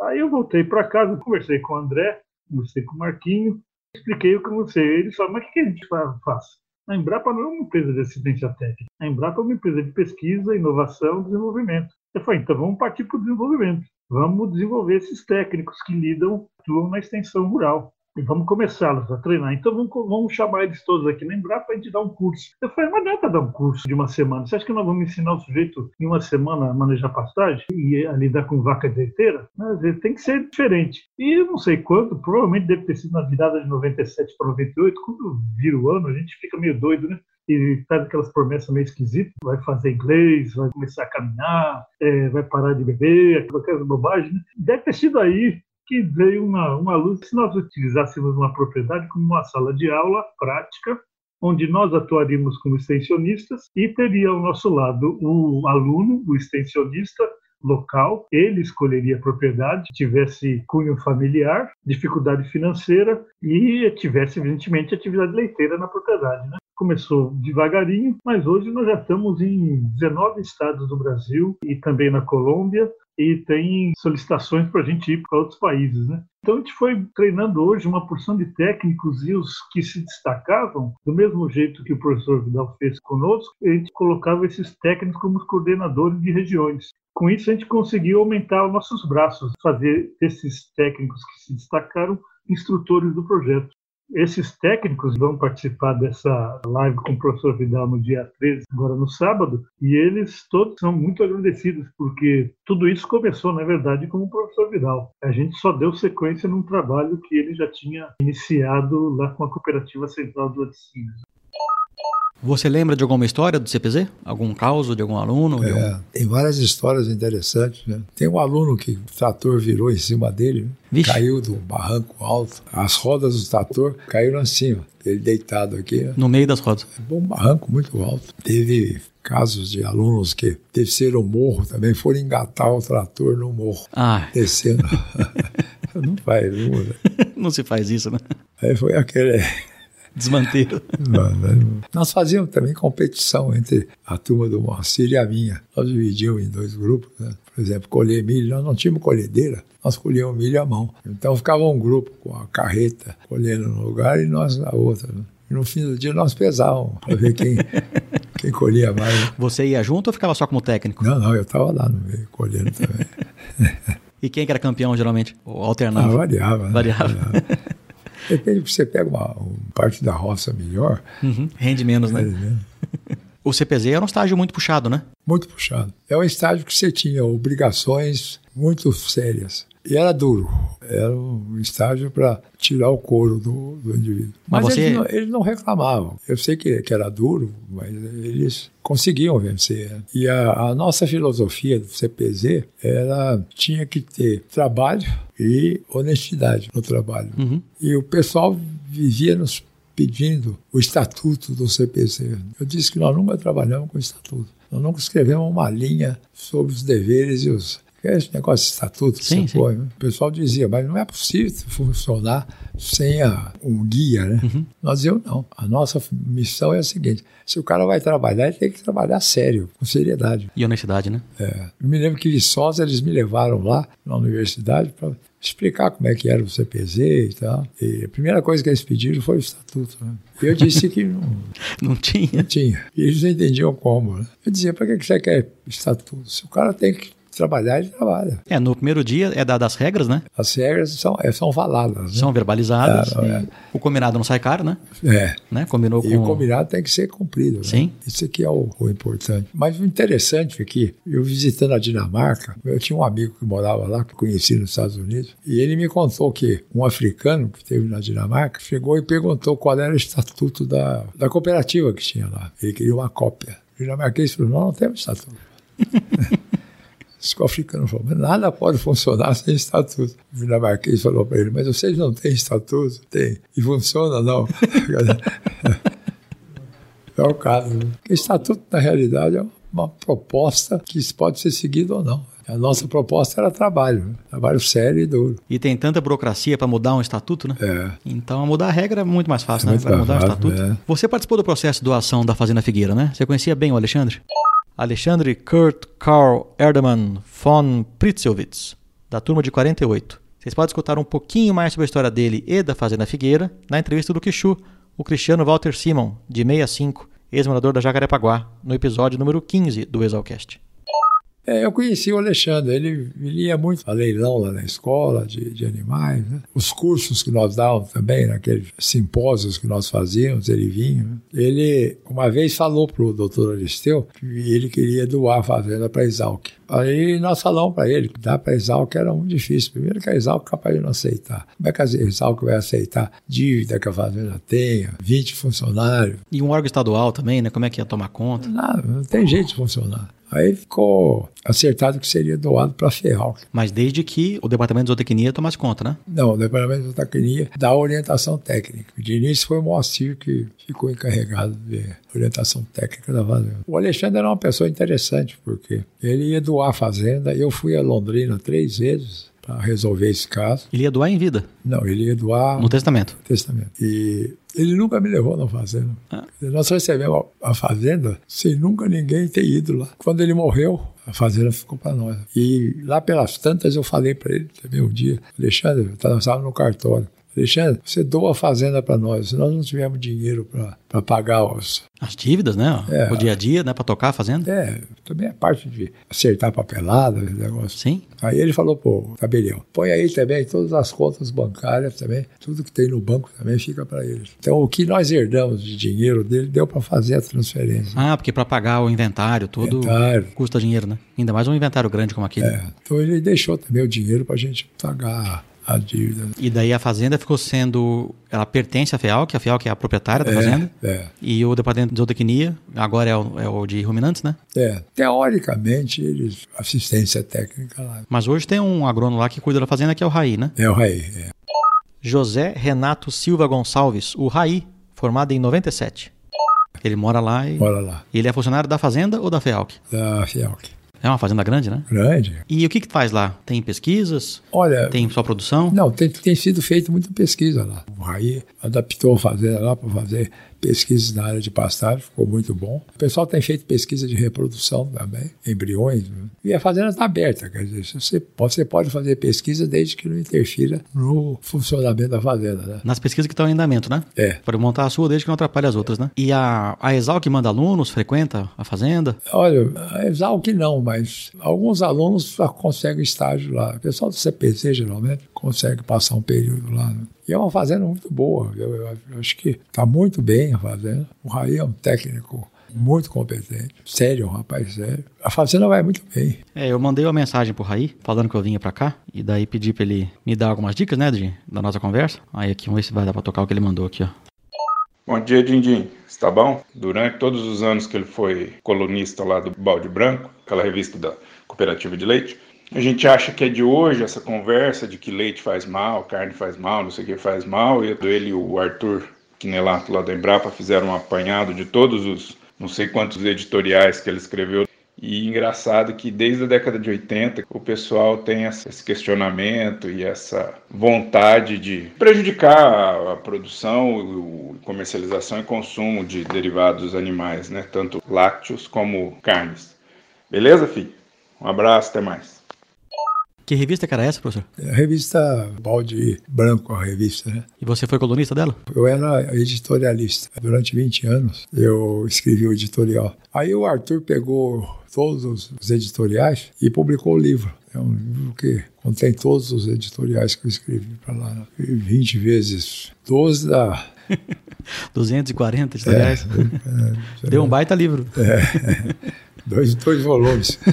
S3: Aí eu voltei para casa, conversei com o André, conversei com o Marquinho, expliquei o que eu sei. Ele falou, mas o que a gente faz? A Embrapa não é uma empresa de assistência técnica. A Embrapa é uma empresa de pesquisa, inovação desenvolvimento. Eu falei, então vamos partir para o desenvolvimento. Vamos desenvolver esses técnicos que lidam, atuam na extensão rural e vamos começá-los a treinar. Então vamos, vamos chamar eles todos aqui, lembrar para a gente dar um curso. Eu falei, mas não é para dar um curso de uma semana. Você acha que nós vamos ensinar o sujeito em uma semana a manejar pastagem e a lidar com vaca leiteira? Mas tem que ser diferente. E eu não sei quanto, provavelmente deve ter sido na virada de 97 para 98, quando vira o ano, a gente fica meio doido, né? e faz aquelas promessas meio esquisitas, vai fazer inglês, vai começar a caminhar, é, vai parar de beber, aquelas bobagens. Né? Deve ter sido aí que veio uma, uma luz se nós utilizássemos uma propriedade como uma sala de aula prática, onde nós atuaríamos como extensionistas e teria ao nosso lado o aluno, o extensionista local, ele escolheria a propriedade, tivesse cunho familiar, dificuldade financeira e tivesse, evidentemente, atividade leiteira na propriedade. Né? Começou devagarinho, mas hoje nós já estamos em 19 estados do Brasil e também na Colômbia, e tem solicitações para a gente ir para outros países, né? Então a gente foi treinando hoje uma porção de técnicos e os que se destacavam, do mesmo jeito que o professor Vidal fez conosco, a gente colocava esses técnicos como coordenadores de regiões. Com isso a gente conseguiu aumentar os nossos braços, fazer esses técnicos que se destacaram instrutores do projeto. Esses técnicos vão participar dessa live com o professor Vidal no dia 13, agora no sábado, e eles todos são muito agradecidos, porque tudo isso começou, na verdade, com o professor Vidal. A gente só deu sequência num trabalho que ele já tinha iniciado lá com a Cooperativa Central do Laticínios.
S2: Você lembra de alguma história do CPZ? Algum caso de algum aluno?
S9: É,
S2: algum...
S9: Tem várias histórias interessantes. Né? Tem um aluno que o trator virou em cima dele, né? caiu do barranco alto. As rodas do trator caíram assim, ó, ele deitado aqui. Né?
S2: No meio das rodas.
S9: É um barranco muito alto. Teve casos de alunos que desceram o morro também, foram engatar o trator no morro.
S2: Ah.
S9: Descendo. não faz, não, né?
S2: não se faz isso, né?
S9: Aí foi aquele
S2: desmanteiro.
S9: Nós fazíamos também competição entre a turma do Moacir e a minha. Nós dividíamos em dois grupos. Né? Por exemplo, colher milho. Nós não tínhamos colhedeira, nós colhíamos milho à mão. Então ficava um grupo com a carreta colhendo no lugar e nós na outra. Né? E no fim do dia nós pesávamos para ver quem, quem colhia mais.
S2: Você ia junto ou ficava só como técnico?
S9: Não, não, eu estava lá no meio colhendo também.
S2: e quem que era campeão geralmente? Ou alternava?
S9: Ah, variava. Né?
S2: Variava.
S9: Depende você pega uma, uma, parte da roça melhor.
S2: Uhum. Rende menos, né? Rende O CPZ era um estágio muito puxado, né?
S9: Muito puxado. É um estágio que você tinha obrigações muito sérias. E era duro. Era um estágio para tirar o couro do, do indivíduo. Mas, mas você... eles, não, eles, não, reclamavam. Eu sei que, que, era duro, mas eles conseguiam vencer. E a, a nossa filosofia do CPZ era tinha que ter trabalho e honestidade no trabalho. Uhum. E o pessoal vivia nos pedindo o estatuto do CPZ. Eu disse que nós nunca trabalhamos com estatuto. Nós nunca escrevemos uma linha sobre os deveres e os esse negócio de estatuto que sim, você põe, o pessoal dizia, mas não é possível funcionar sem a, um guia, né? Uhum. Nós dizíamos, não. A nossa missão é a seguinte: se o cara vai trabalhar, ele tem que trabalhar sério, com seriedade.
S2: E honestidade, né?
S9: É. Eu me lembro que Viçosa, eles me levaram lá na universidade para explicar como é que era o CPZ e tal. E a primeira coisa que eles pediram foi o estatuto. Né? Eu disse que não,
S2: não tinha.
S9: Não tinha. E eles não entendiam como. Né? Eu dizia, para que você quer estatuto? Se o cara tem que trabalhar, ele trabalha.
S2: É, no primeiro dia é dadas as regras, né?
S9: As regras são, é, são faladas. Né?
S2: São verbalizadas. É, é. O combinado não sai caro, né?
S9: É.
S2: Né? Combinou
S9: e
S2: com...
S9: o combinado tem que ser cumprido. Né?
S2: Sim.
S9: Isso aqui é o, o, importante. Mas o interessante é que, eu visitando a Dinamarca, eu tinha um amigo que morava lá, que conheci nos Estados Unidos, e ele me contou que um africano que teve na Dinamarca chegou e perguntou qual era o estatuto da, da cooperativa que tinha lá. Ele queria uma cópia. O dinamarquês falou, não, não temos estatuto. O africano falou, mas nada pode funcionar sem estatuto. O dinamarquês falou para ele, mas vocês não têm estatuto? Tem. E funciona, não. é o caso. Né? Estatuto, na realidade, é uma proposta que pode ser seguida ou não. A nossa proposta era trabalho, né? trabalho sério e duro.
S2: E tem tanta burocracia para mudar um estatuto, né?
S9: É.
S2: Então, mudar a regra é muito mais fácil,
S9: É
S2: né? Para mudar o
S9: fácil,
S2: estatuto.
S9: é.
S2: Você participou do processo de doação da Fazenda Figueira, né? Você conhecia bem o Alexandre? Alexandre Kurt Karl Erdemann von Pritzewitz, da turma de 48. Vocês podem escutar um pouquinho mais sobre a história dele e da Fazenda Figueira na entrevista do Quixu, o Cristiano Walter Simon, de 65, ex-morador da Jacarepaguá, no episódio número 15 do Exalcast.
S9: É, eu conheci o Alexandre, ele ele ia muito a leilão lá na escola de, de animais, né? os cursos que nós dávamos também, naqueles simpósios que nós fazíamos, ele vinha. né? Ele uma vez falou para o doutor Aristeu que ele queria doar a fazenda para Exalc. Aí nós falamos para ele que dar para Exalc era muito difícil. Primeiro que a Exalc é capaz de não aceitar. Como é que a Exalc vai aceitar dívida que a fazenda tenha, 20 funcionários?
S2: E um órgão estadual também, né? Como é que ia tomar conta?
S9: Nada, não tem jeito de funcionar. Aí ficou acertado que seria doado para a Ferral.
S2: Mas desde que o Departamento de Zootecnia tomasse conta, né?
S9: Não, o Departamento de Zootecnia dá orientação técnica. De início foi o Moacir que ficou encarregado de orientação técnica da fazenda. O Alexandre era uma pessoa interessante, porque ele ia doar a fazenda. Eu fui a Londrina três vezes para resolver esse caso.
S2: Ele ia doar em vida,
S9: Não, ele ia doar
S2: no testamento.
S9: testamento. E ele nunca me levou na fazenda.
S2: Ah.
S9: Nós recebemos a fazenda sem nunca ninguém ter ido lá. Quando ele morreu, a fazenda ficou para nós. E lá pelas tantas eu falei para ele também um dia, Alexandre, tá- nós estávamos no cartório. Alexandre, você doa a fazenda para nós. Nós não tivemos dinheiro para pagar os.
S2: As dívidas, né?
S9: É.
S2: O dia a dia, né? Para tocar a fazenda.
S9: É, também a parte de acertar papelada, esse negócio.
S2: Sim.
S9: Aí ele falou, pô, tabelião, põe aí também todas as contas bancárias também, tudo que tem no banco também fica para eles. Então o que nós herdamos de dinheiro dele deu para fazer a transferência.
S2: Ah, porque para pagar o inventário, tudo
S9: Inventário.
S2: custa dinheiro, né? Ainda mais um inventário grande como aquele.
S9: É, então ele deixou também o dinheiro para a gente pagar a dívida.
S2: E daí a fazenda ficou sendo. Ela pertence à FEAL, que a FEAL que é a proprietária da fazenda.
S9: É,
S2: E o departamento de zootecnia, agora é o, é o de ruminantes, né?
S9: é. Teoricamente, eles assistência técnica lá.
S2: Mas hoje tem um agrônomo lá que cuida da fazenda, que é o Raí, né?
S9: É o Raí, é.
S2: José Renato Silva Gonçalves, o Raí, formado em 97. Ele mora lá e.
S9: Bora lá,
S2: Ele é funcionário da fazenda ou da FEALC?
S9: da Fialc.
S2: É uma fazenda grande, né?
S9: Grande.
S2: E o que que faz lá? Tem pesquisas?
S9: Olha,
S2: Tem só produção?
S9: Não, tem, tem sido feita muita pesquisa lá. O Raí adaptou a fazenda lá para fazer pesquisas na área de pastagem, ficou muito bom. O pessoal tem feito pesquisa de reprodução também, embriões. né? E a fazenda está aberta, quer dizer, você pode, você pode fazer pesquisa desde que não interfira no funcionamento da fazenda, né?
S2: Nas pesquisas que estão em andamento, né?
S9: É.
S2: Pode montar a sua desde que não atrapalhe as outras, né? E a, a Exalc manda alunos, frequenta a fazenda?
S9: Olha, a Exalc não, mas alguns alunos já conseguem estágio lá. O pessoal do CPC, geralmente, consegue passar um período lá. né? E é uma fazenda muito boa. Eu, eu- eu acho que está muito bem a fazenda. O Raí é um técnico muito competente. Sério, um rapaz sério. A fazenda vai muito bem.
S2: É, eu mandei uma mensagem pro Raí, falando que eu vinha pra cá, e daí pedi pra ele me dar algumas dicas, né, de, da nossa conversa. Aí aqui, vamos ver se vai dar pra tocar o que ele mandou aqui, ó.
S10: Bom dia, Dindim. Está bom? Durante todos os anos que ele foi colunista lá do Balde Branco, aquela revista da Cooperativa de Leite, a gente acha que é de hoje essa conversa de que leite faz mal, carne faz mal, não sei o que faz mal. E ele e o Arthur Quinelato lá da Embrapa fizeram um apanhado de todos os não sei quantos editoriais que ele escreveu. E engraçado que desde a década de 80 o pessoal tem esse questionamento e essa vontade de prejudicar a, a produção, o- comercialização e consumo de derivados animais, né? tanto lácteos como carnes. Beleza, filho? Um abraço, até mais.
S2: Que revista que era essa, professor?
S9: A revista Balde Branco, a revista, né?
S2: E você foi colunista dela?
S9: Eu era editorialista. Durante 20 anos eu escrevi o editorial. Aí o Arthur pegou todos os- editoriais e publicou o livro. É um livro que contém todos os editoriais que eu escrevi para lá. né? E 20 vezes 12 dá.
S2: 240 editoriais. Deu um baita livro.
S9: Dois, dois volumes.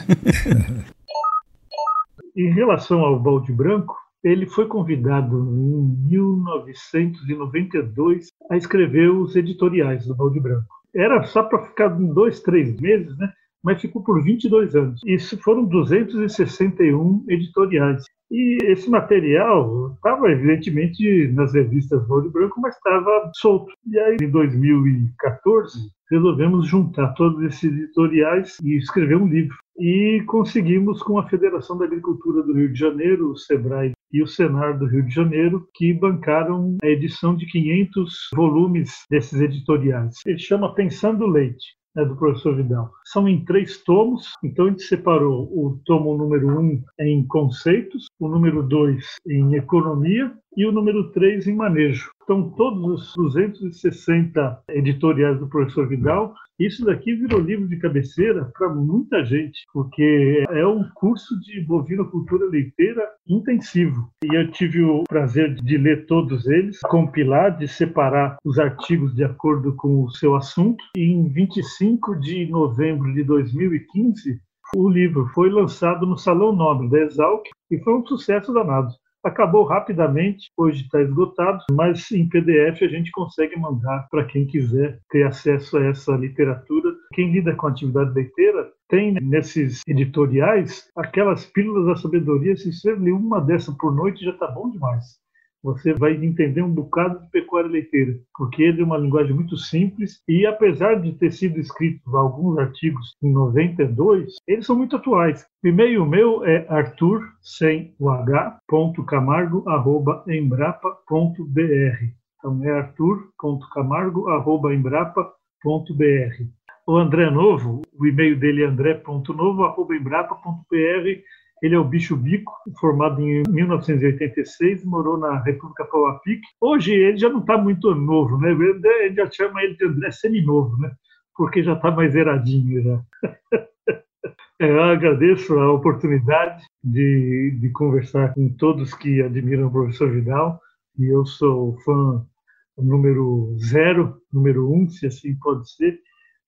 S3: Em relação ao balde branco, ele foi convidado em 1992 a escrever os editoriais do balde branco. Era só para ficar dois, três meses, né? mas ficou por 22 anos. Isso foram 261 editoriais. E esse material estava, evidentemente, nas revistas Ouro e Branco, mas estava solto. E aí, em 2014, resolvemos juntar todos esses editoriais e escrever um livro. E conseguimos com a Federação da Agricultura do Rio de Janeiro, o SEBRAE e o Senar do Rio de Janeiro, que bancaram a edição de 500 volumes desses editoriais. Ele chama Pensando Leite né, do professor Vidal. São em três tomos, então a gente separou o tomo número um em conceitos, o número dois em economia e o número 3 em manejo. Então, todos os 260 editoriais do professor Vidal, isso daqui virou livro de cabeceira para muita gente, porque é um curso de bovinocultura leiteira intensivo. E eu tive o prazer de ler todos eles, compilar, de separar os artigos de acordo com o seu assunto. E em 25 de novembro de 2015, o livro foi lançado no Salão Nobre da Exalc e foi um sucesso danado. Acabou rapidamente, hoje está esgotado, mas em PDF a gente consegue mandar para quem quiser ter acesso a essa literatura. Quem lida com atividade leiteira tem nesses editoriais aquelas pílulas da sabedoria. Se você ler uma dessa por noite já está bom demais você vai entender um bocado de pecuária leiteira, porque ele é uma linguagem muito simples e apesar de ter sido escrito alguns artigos em 92, eles são muito atuais. O e-mail meu é arthur sem o h, ponto camargo, arroba, embrapa.br. Então é arthur.camargo, arroba, embrapa.br. O André Novo, o e-mail dele é andré.novo, arroba, embrapa.br ele é o Bicho Bico, formado em 1986, morou na República Pauapique. Hoje ele já não está muito novo, né? Ele já chama ele de André Seminovo, né? Porque já está mais eradinho já. É, eu agradeço a oportunidade de, de conversar com todos que admiram o professor Vidal. E eu sou fã número zero, número um, se assim pode ser.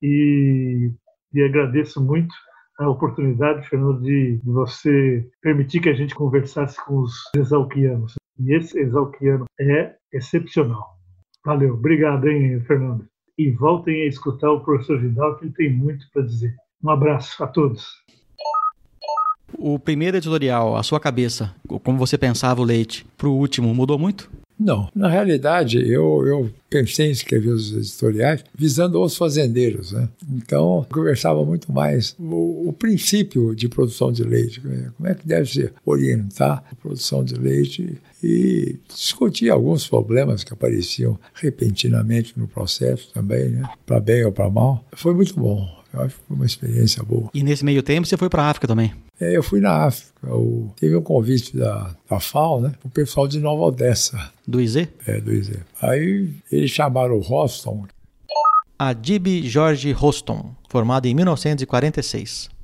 S3: E, e agradeço muito a oportunidade, Fernando, de você permitir que a gente conversasse com os exalquianos. E esse exalquiano é excepcional. Valeu, obrigado, hein, Fernando. E voltem a escutar o professor Vidal, que ele tem muito para dizer. Um abraço a todos.
S2: O primeiro editorial, a sua cabeça, como você pensava o leite, para o último, mudou muito?
S9: Não, na realidade eu, eu pensei em escrever os editoriais visando os fazendeiros, né? Então conversava muito mais o, o, princípio de produção de leite, como é que deve se orientar a produção de leite e discutir alguns problemas que apareciam repentinamente no processo também, né? Para bem ou para mal. Foi muito bom. Eu acho que foi uma experiência boa.
S2: E nesse meio tempo você foi para a África também?
S9: É, eu fui na África. Eu, teve um convite da, da FAO, né? O pessoal de Nova Odessa.
S2: Do IZ?
S9: É, do IZ. Aí eles chamaram o Roston.
S2: Adib Jorge Roston, formado em 1946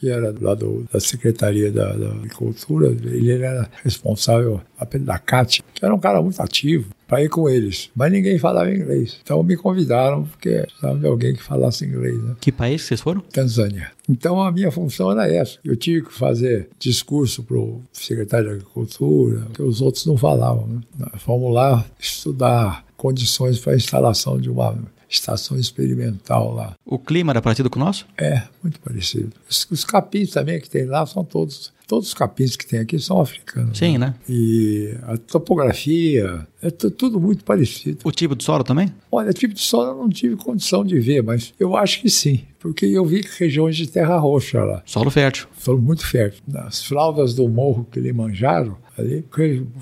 S9: que era lá do, da Secretaria da, da, Agricultura, ele era responsável apenas da CAT, que era um cara muito ativo, para ir com eles. Mas ninguém falava inglês. Então me convidaram, porque precisava de alguém que falasse inglês. Né?
S2: Que país vocês foram?
S9: Tanzânia. Então a minha função era essa. Eu tive que fazer discurso para o secretário de Agricultura, que os outros não falavam. Né? Fomos lá estudar condições para a instalação de uma estação experimental lá.
S2: O clima era parecido com o nosso?
S9: É, muito parecido. Os, os capins também que tem lá são todos. Todos os capins que tem aqui são africanos.
S2: Sim, né?
S9: né? E a topografia, é tudo muito parecido.
S2: O tipo de solo também?
S9: Olha, tipo de solo eu não tive condição de ver, mas eu acho que sim. Porque eu vi regiões de terra roxa lá.
S2: Solo fértil.
S9: Solo muito fértil. Nas fraldas do morro que eles manjaram, ali,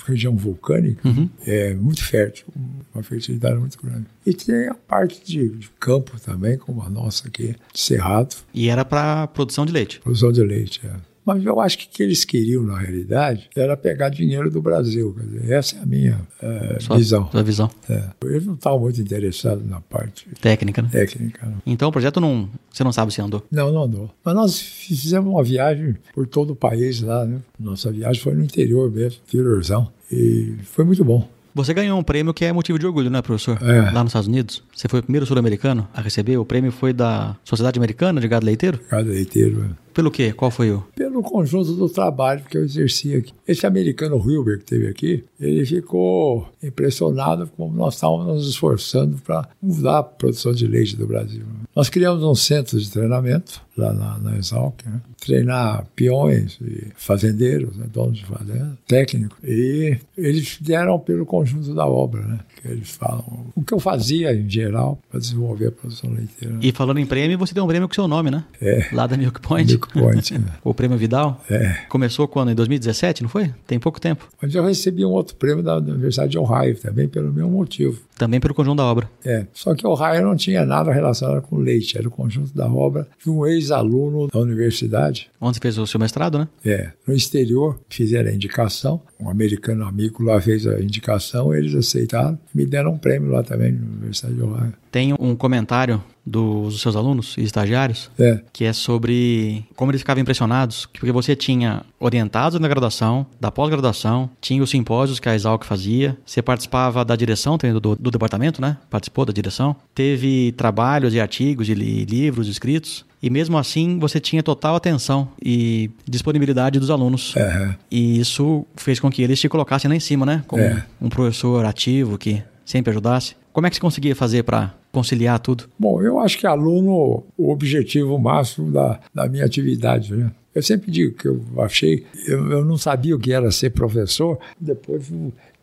S9: região vulcânica, uhum. é muito fértil, uma fertilidade muito grande. E tem a parte de, de campo também, como a nossa aqui, de cerrado.
S2: E era para produção de leite?
S9: Produção de leite, é. Mas eu acho que o que eles queriam, na realidade, era pegar dinheiro do Brasil. Dizer, essa é a minha é, sua, visão.
S2: Sua visão.
S9: É. Eles não estavam muito interessados na parte
S2: técnica. Né?
S9: Técnica. Não.
S2: Então o projeto não. Você não sabe se andou?
S9: Não, não andou. Mas nós fizemos uma viagem por todo o país lá. Né? Nossa viagem foi no interior mesmo, interiorzão. E foi muito bom.
S2: Você ganhou um prêmio que é motivo de orgulho, né, professor?
S9: É.
S2: Lá nos Estados Unidos. Você foi o primeiro sul-americano a receber. O prêmio foi da Sociedade Americana de Gado Leiteiro?
S9: Gado Leiteiro, é.
S2: Pelo quê? Qual foi o?
S9: Pelo conjunto do trabalho que eu exerci aqui. Esse americano Hilbert que teve aqui, ele ficou impressionado como nós estávamos nos esforçando para mudar a produção de leite do Brasil. Nós criamos um centro de treinamento lá na, na Exalc, né? treinar peões e fazendeiros, né? donos de fazenda, técnicos. E eles deram pelo conjunto da obra, né? que eles falam. O que eu fazia em geral para desenvolver a produção leiteira.
S2: E falando em prêmio, você deu um prêmio com seu nome, né?
S9: É.
S2: Lá da Milk Point.
S9: Milk
S2: O prêmio Vidal.
S9: É.
S2: Começou quando? Em 2017, não foi? Tem pouco tempo.
S9: Mas eu recebi um outro prêmio da Universidade de Ohio, também pelo mesmo motivo.
S2: Também pelo conjunto da obra.
S9: É. Só que Ohio não tinha nada relacionado com leite, era o conjunto da obra de um ex-aluno da universidade.
S2: Onde você fez o seu mestrado, né?
S9: É. No exterior, fizeram a indicação. Um americano amigo lá fez a indicação, eles aceitaram. Me deram um prêmio lá também na Universidade de Ohio.
S2: Tem um comentário dos seus alunos e estagiários
S9: É.
S2: que é sobre como eles ficavam impressionados, porque você tinha orientados na graduação, da pós-graduação, tinha os simpósios que a Exalc fazia, você participava da direção também do, do departamento, né? Participou da direção, teve trabalhos e artigos e li- livros escritos. E mesmo assim, você tinha total atenção e disponibilidade dos alunos.
S9: É.
S2: E isso fez com que eles te colocassem lá em cima, né? Como
S9: É.
S2: um professor ativo que sempre ajudasse. Como é que você conseguia fazer para conciliar tudo?
S9: Bom, eu acho que aluno, o objetivo máximo da, da minha atividade, né? Eu sempre digo que eu achei, eu, eu não sabia o que era ser professor, depois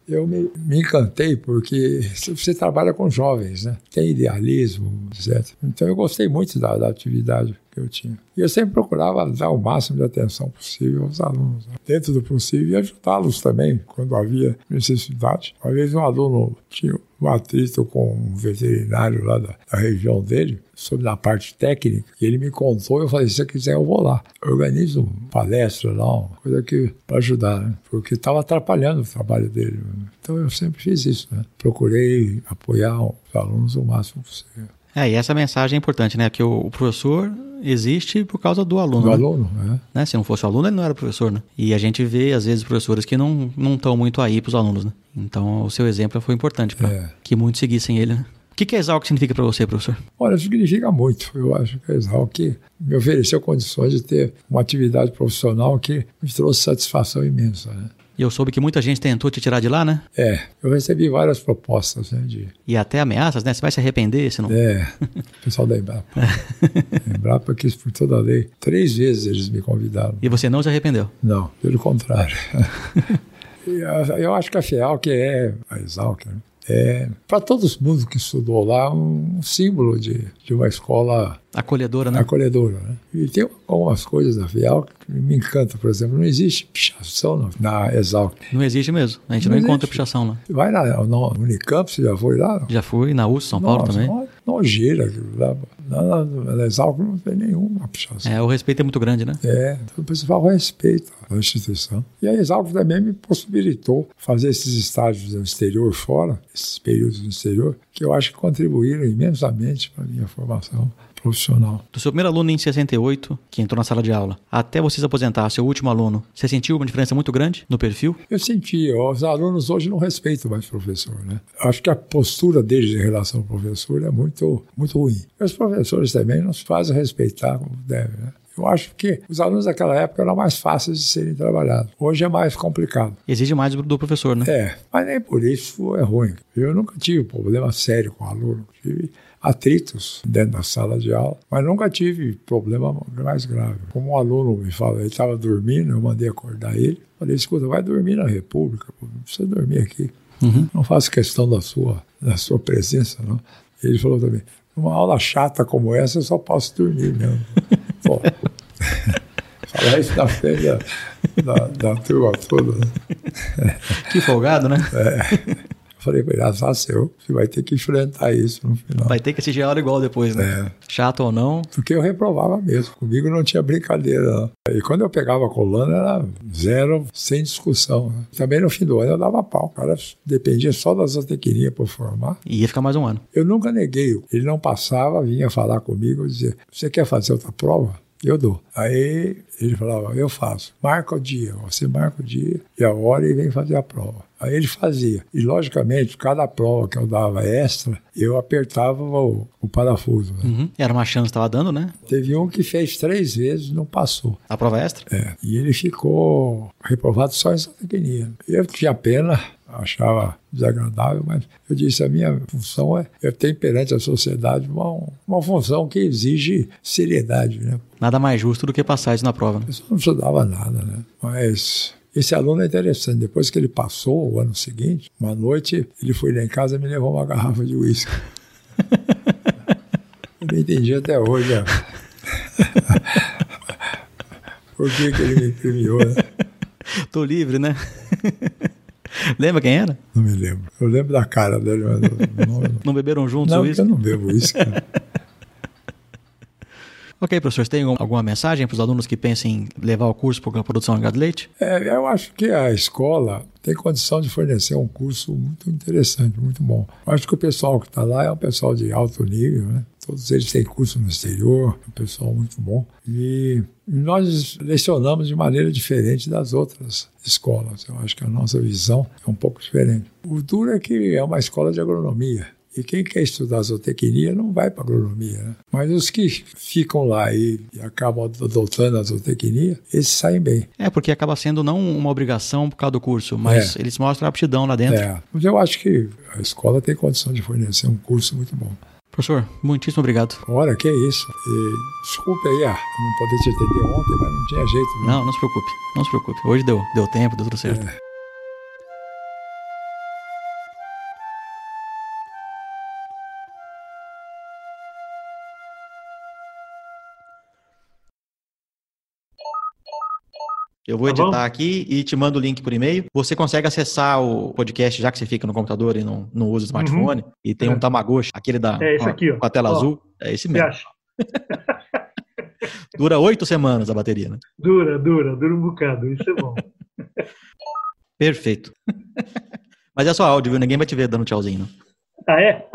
S9: eu- me, me encantei, porque você trabalha com jovens, né? Tem idealismo, etc. Então eu gostei muito da, da atividade que eu tinha. E eu sempre procurava dar o máximo de atenção possível aos alunos, né? dentro do possível, e ajudá-los também, quando havia necessidade. Uma vez um aluno tinha um atrito com um veterinário lá da, da região dele, sobre a parte técnica, e ele me contou, eu falei, se você quiser eu vou lá. Eu organizo palestra lá, uma coisa que para ajudar, né? porque estava atrapalhando o trabalho dele. né? Então eu sempre fiz isso, né? Procurei apoiar os alunos o máximo possível.
S2: É, e essa mensagem é importante, né? Que o, professor existe por causa do aluno.
S9: Do
S2: né?
S9: aluno, né?
S2: Né? Se não fosse o aluno, ele não era professor, né? E a gente vê, às vezes, professores que não não estão muito aí para os alunos, né? Então, o seu exemplo foi importante para
S9: É.
S2: que muitos seguissem ele, né? O que, que a Exalc significa para você, professor?
S9: Olha, significa muito. Eu acho que a Exalc me ofereceu condições de ter uma atividade profissional que me trouxe satisfação imensa. Né?
S2: E eu soube que muita gente tentou te tirar de lá, né?
S9: É, eu recebi várias propostas né, de
S2: E até ameaças, né? Você vai se arrepender se não...
S9: É, o pessoal da Embrapa. Embrapa quis por toda a lei. Três vezes eles me convidaram.
S2: E você não se arrependeu?
S9: Não, pelo contrário. Eu acho que a FEAL, que é a Exalc, né, é, para todo mundo que estudou lá, um símbolo de, de uma escola
S2: Acolhedora, né?
S9: acolhedora. Né? E tem algumas coisas da FEAL que me encantam. Por exemplo, não existe pichação na, na Exalc.
S2: Não existe mesmo. A gente não,
S9: Não
S2: encontra pichação lá.
S9: Vai na, na Unicamp, você já foi lá?
S2: Já fui na USP, São Paulo
S9: Nossa,
S2: também.
S9: nojeira. aquilo lá. Na, na, Exalc não tem nenhuma pichação.
S2: É, o respeito é muito grande, né?
S9: É, então o pessoal respeita a instituição. E a Exalc também me possibilitou fazer esses estágios no exterior fora, esses períodos no exterior, que eu acho que contribuíram imensamente para a minha formação profissional.
S2: Do seu primeiro aluno em 68, que entrou na sala de aula, até você se aposentar, seu último aluno, você sentiu uma diferença muito grande no perfil?
S9: Eu senti, os alunos hoje não respeitam mais o professor, né? Acho que a postura deles em relação ao professor é muito, muito ruim. E os professores também não se fazem respeitar como devem, né? Eu acho que os alunos daquela época eram mais fáceis de serem trabalhados. Hoje é mais complicado.
S2: Exige mais do, do professor, né?
S9: É, mas nem por isso é ruim. Eu nunca tive problema sério com aluno. Tive atritos dentro da sala de aula, mas nunca tive problema mais grave. Como um aluno me fala, ele estava dormindo, eu mandei acordar ele. Falei, escuta, vai dormir na República, não precisa dormir aqui. Não faço questão da sua, da sua presença, não. Ele falou também, numa aula chata como essa, eu só posso dormir mesmo. Pô, falar isso na frente da, da, da turma toda, né?
S2: Que folgado, né?
S9: É. Eu falei com ele, azar seu, você vai ter que enfrentar isso no final.
S2: Vai ter que assistir a aula igual depois, né?
S9: É.
S2: Chato ou não.
S9: Porque eu reprovava mesmo, comigo não tinha brincadeira. Não. E quando eu pegava a coluna, era zero, sem discussão. né? Também no fim do ano eu dava pau. O cara dependia só das zootecnias para formar.
S2: E ia ficar mais um ano.
S9: Eu nunca neguei. Ele não passava, vinha falar comigo e dizia: Você quer fazer outra prova? Eu dou. Aí ele falava, eu faço. Marca o dia. Você marca o dia e a hora e vem fazer a prova. Aí ele fazia. E, logicamente, cada prova que eu dava extra, eu apertava o, o parafuso. Né?
S2: Uhum. Era uma chance que estava dando, né?
S9: Teve um que fez três vezes e não passou.
S2: A prova extra?
S9: É. E ele ficou reprovado só em zootecnia. Eu tinha pena, achava desagradável, mas eu disse, a minha função é, eu tenho perante a sociedade uma, uma função que exige seriedade, né?
S2: Nada mais justo do que passar isso na prova. Né?
S9: Eu não estudava nada, né? Mas esse aluno é interessante. Depois que ele passou, o ano seguinte, uma noite, ele foi lá em casa e me levou uma garrafa de uísque. eu não entendi até hoje. Né? Por que, que ele me premiou, né?
S2: Tô livre, né? Lembra quem era?
S9: Não me lembro. Eu lembro da cara dele, mas
S2: não, não... não beberam juntos
S9: não,
S2: isso?
S9: eu não bebo isso.
S2: ok, professor, tem alguma mensagem para os alunos que pensem em levar o curso para a produção de leite?
S9: É, eu acho que a escola tem condição de fornecer um curso muito interessante, muito bom. Eu acho que o pessoal que está lá é um pessoal de alto nível, né? Todos eles têm curso no exterior, um pessoal muito bom. E nós lecionamos de maneira diferente das outras escolas. Eu acho que a nossa visão é um pouco diferente. O duro é que é uma escola de agronomia. E quem quer estudar zootecnia não vai para agronomia. Né? Mas os que ficam lá e, e acabam adotando a zootecnia, esses saem bem.
S2: É, porque acaba sendo não uma obrigação por causa do curso, mas é. eles mostram aptidão lá dentro.
S9: É, mas eu acho que a escola tem condição de fornecer um curso muito bom.
S2: Professor, muitíssimo obrigado.
S9: Ora, que isso. E, desculpe aí, ah, não poder te atender ontem, mas não tinha jeito.
S2: Não, não se preocupe, não se preocupe. Hoje deu, deu tempo, deu tudo certo. É. Eu vou tá editar tá aqui e te mando o link por e-mail. Você consegue acessar o podcast já que você fica no computador e não, não usa o smartphone. Uhum. E tem é. um Tamagotchi, aquele da
S3: é esse aqui, ó.
S2: com a tela ó. azul. É esse mesmo. dura oito semanas a bateria, né?
S3: Dura, dura, dura um bocado. Isso é bom.
S2: Perfeito. Mas é só áudio, viu? Ninguém vai te ver dando tchauzinho. Não.
S3: Ah, é?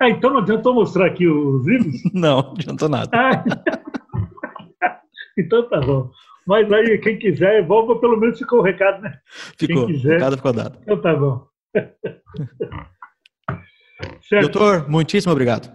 S3: ah, então não adiantou mostrar aqui os livros?
S2: Não, não adiantou nada. Ah,
S3: então tá bom. Mas aí, quem quiser, volta, pelo menos ficou o recado, né?
S2: Ficou, quem quiser, o recado ficou dado.
S3: Então tá bom.
S2: Doutor, muitíssimo obrigado.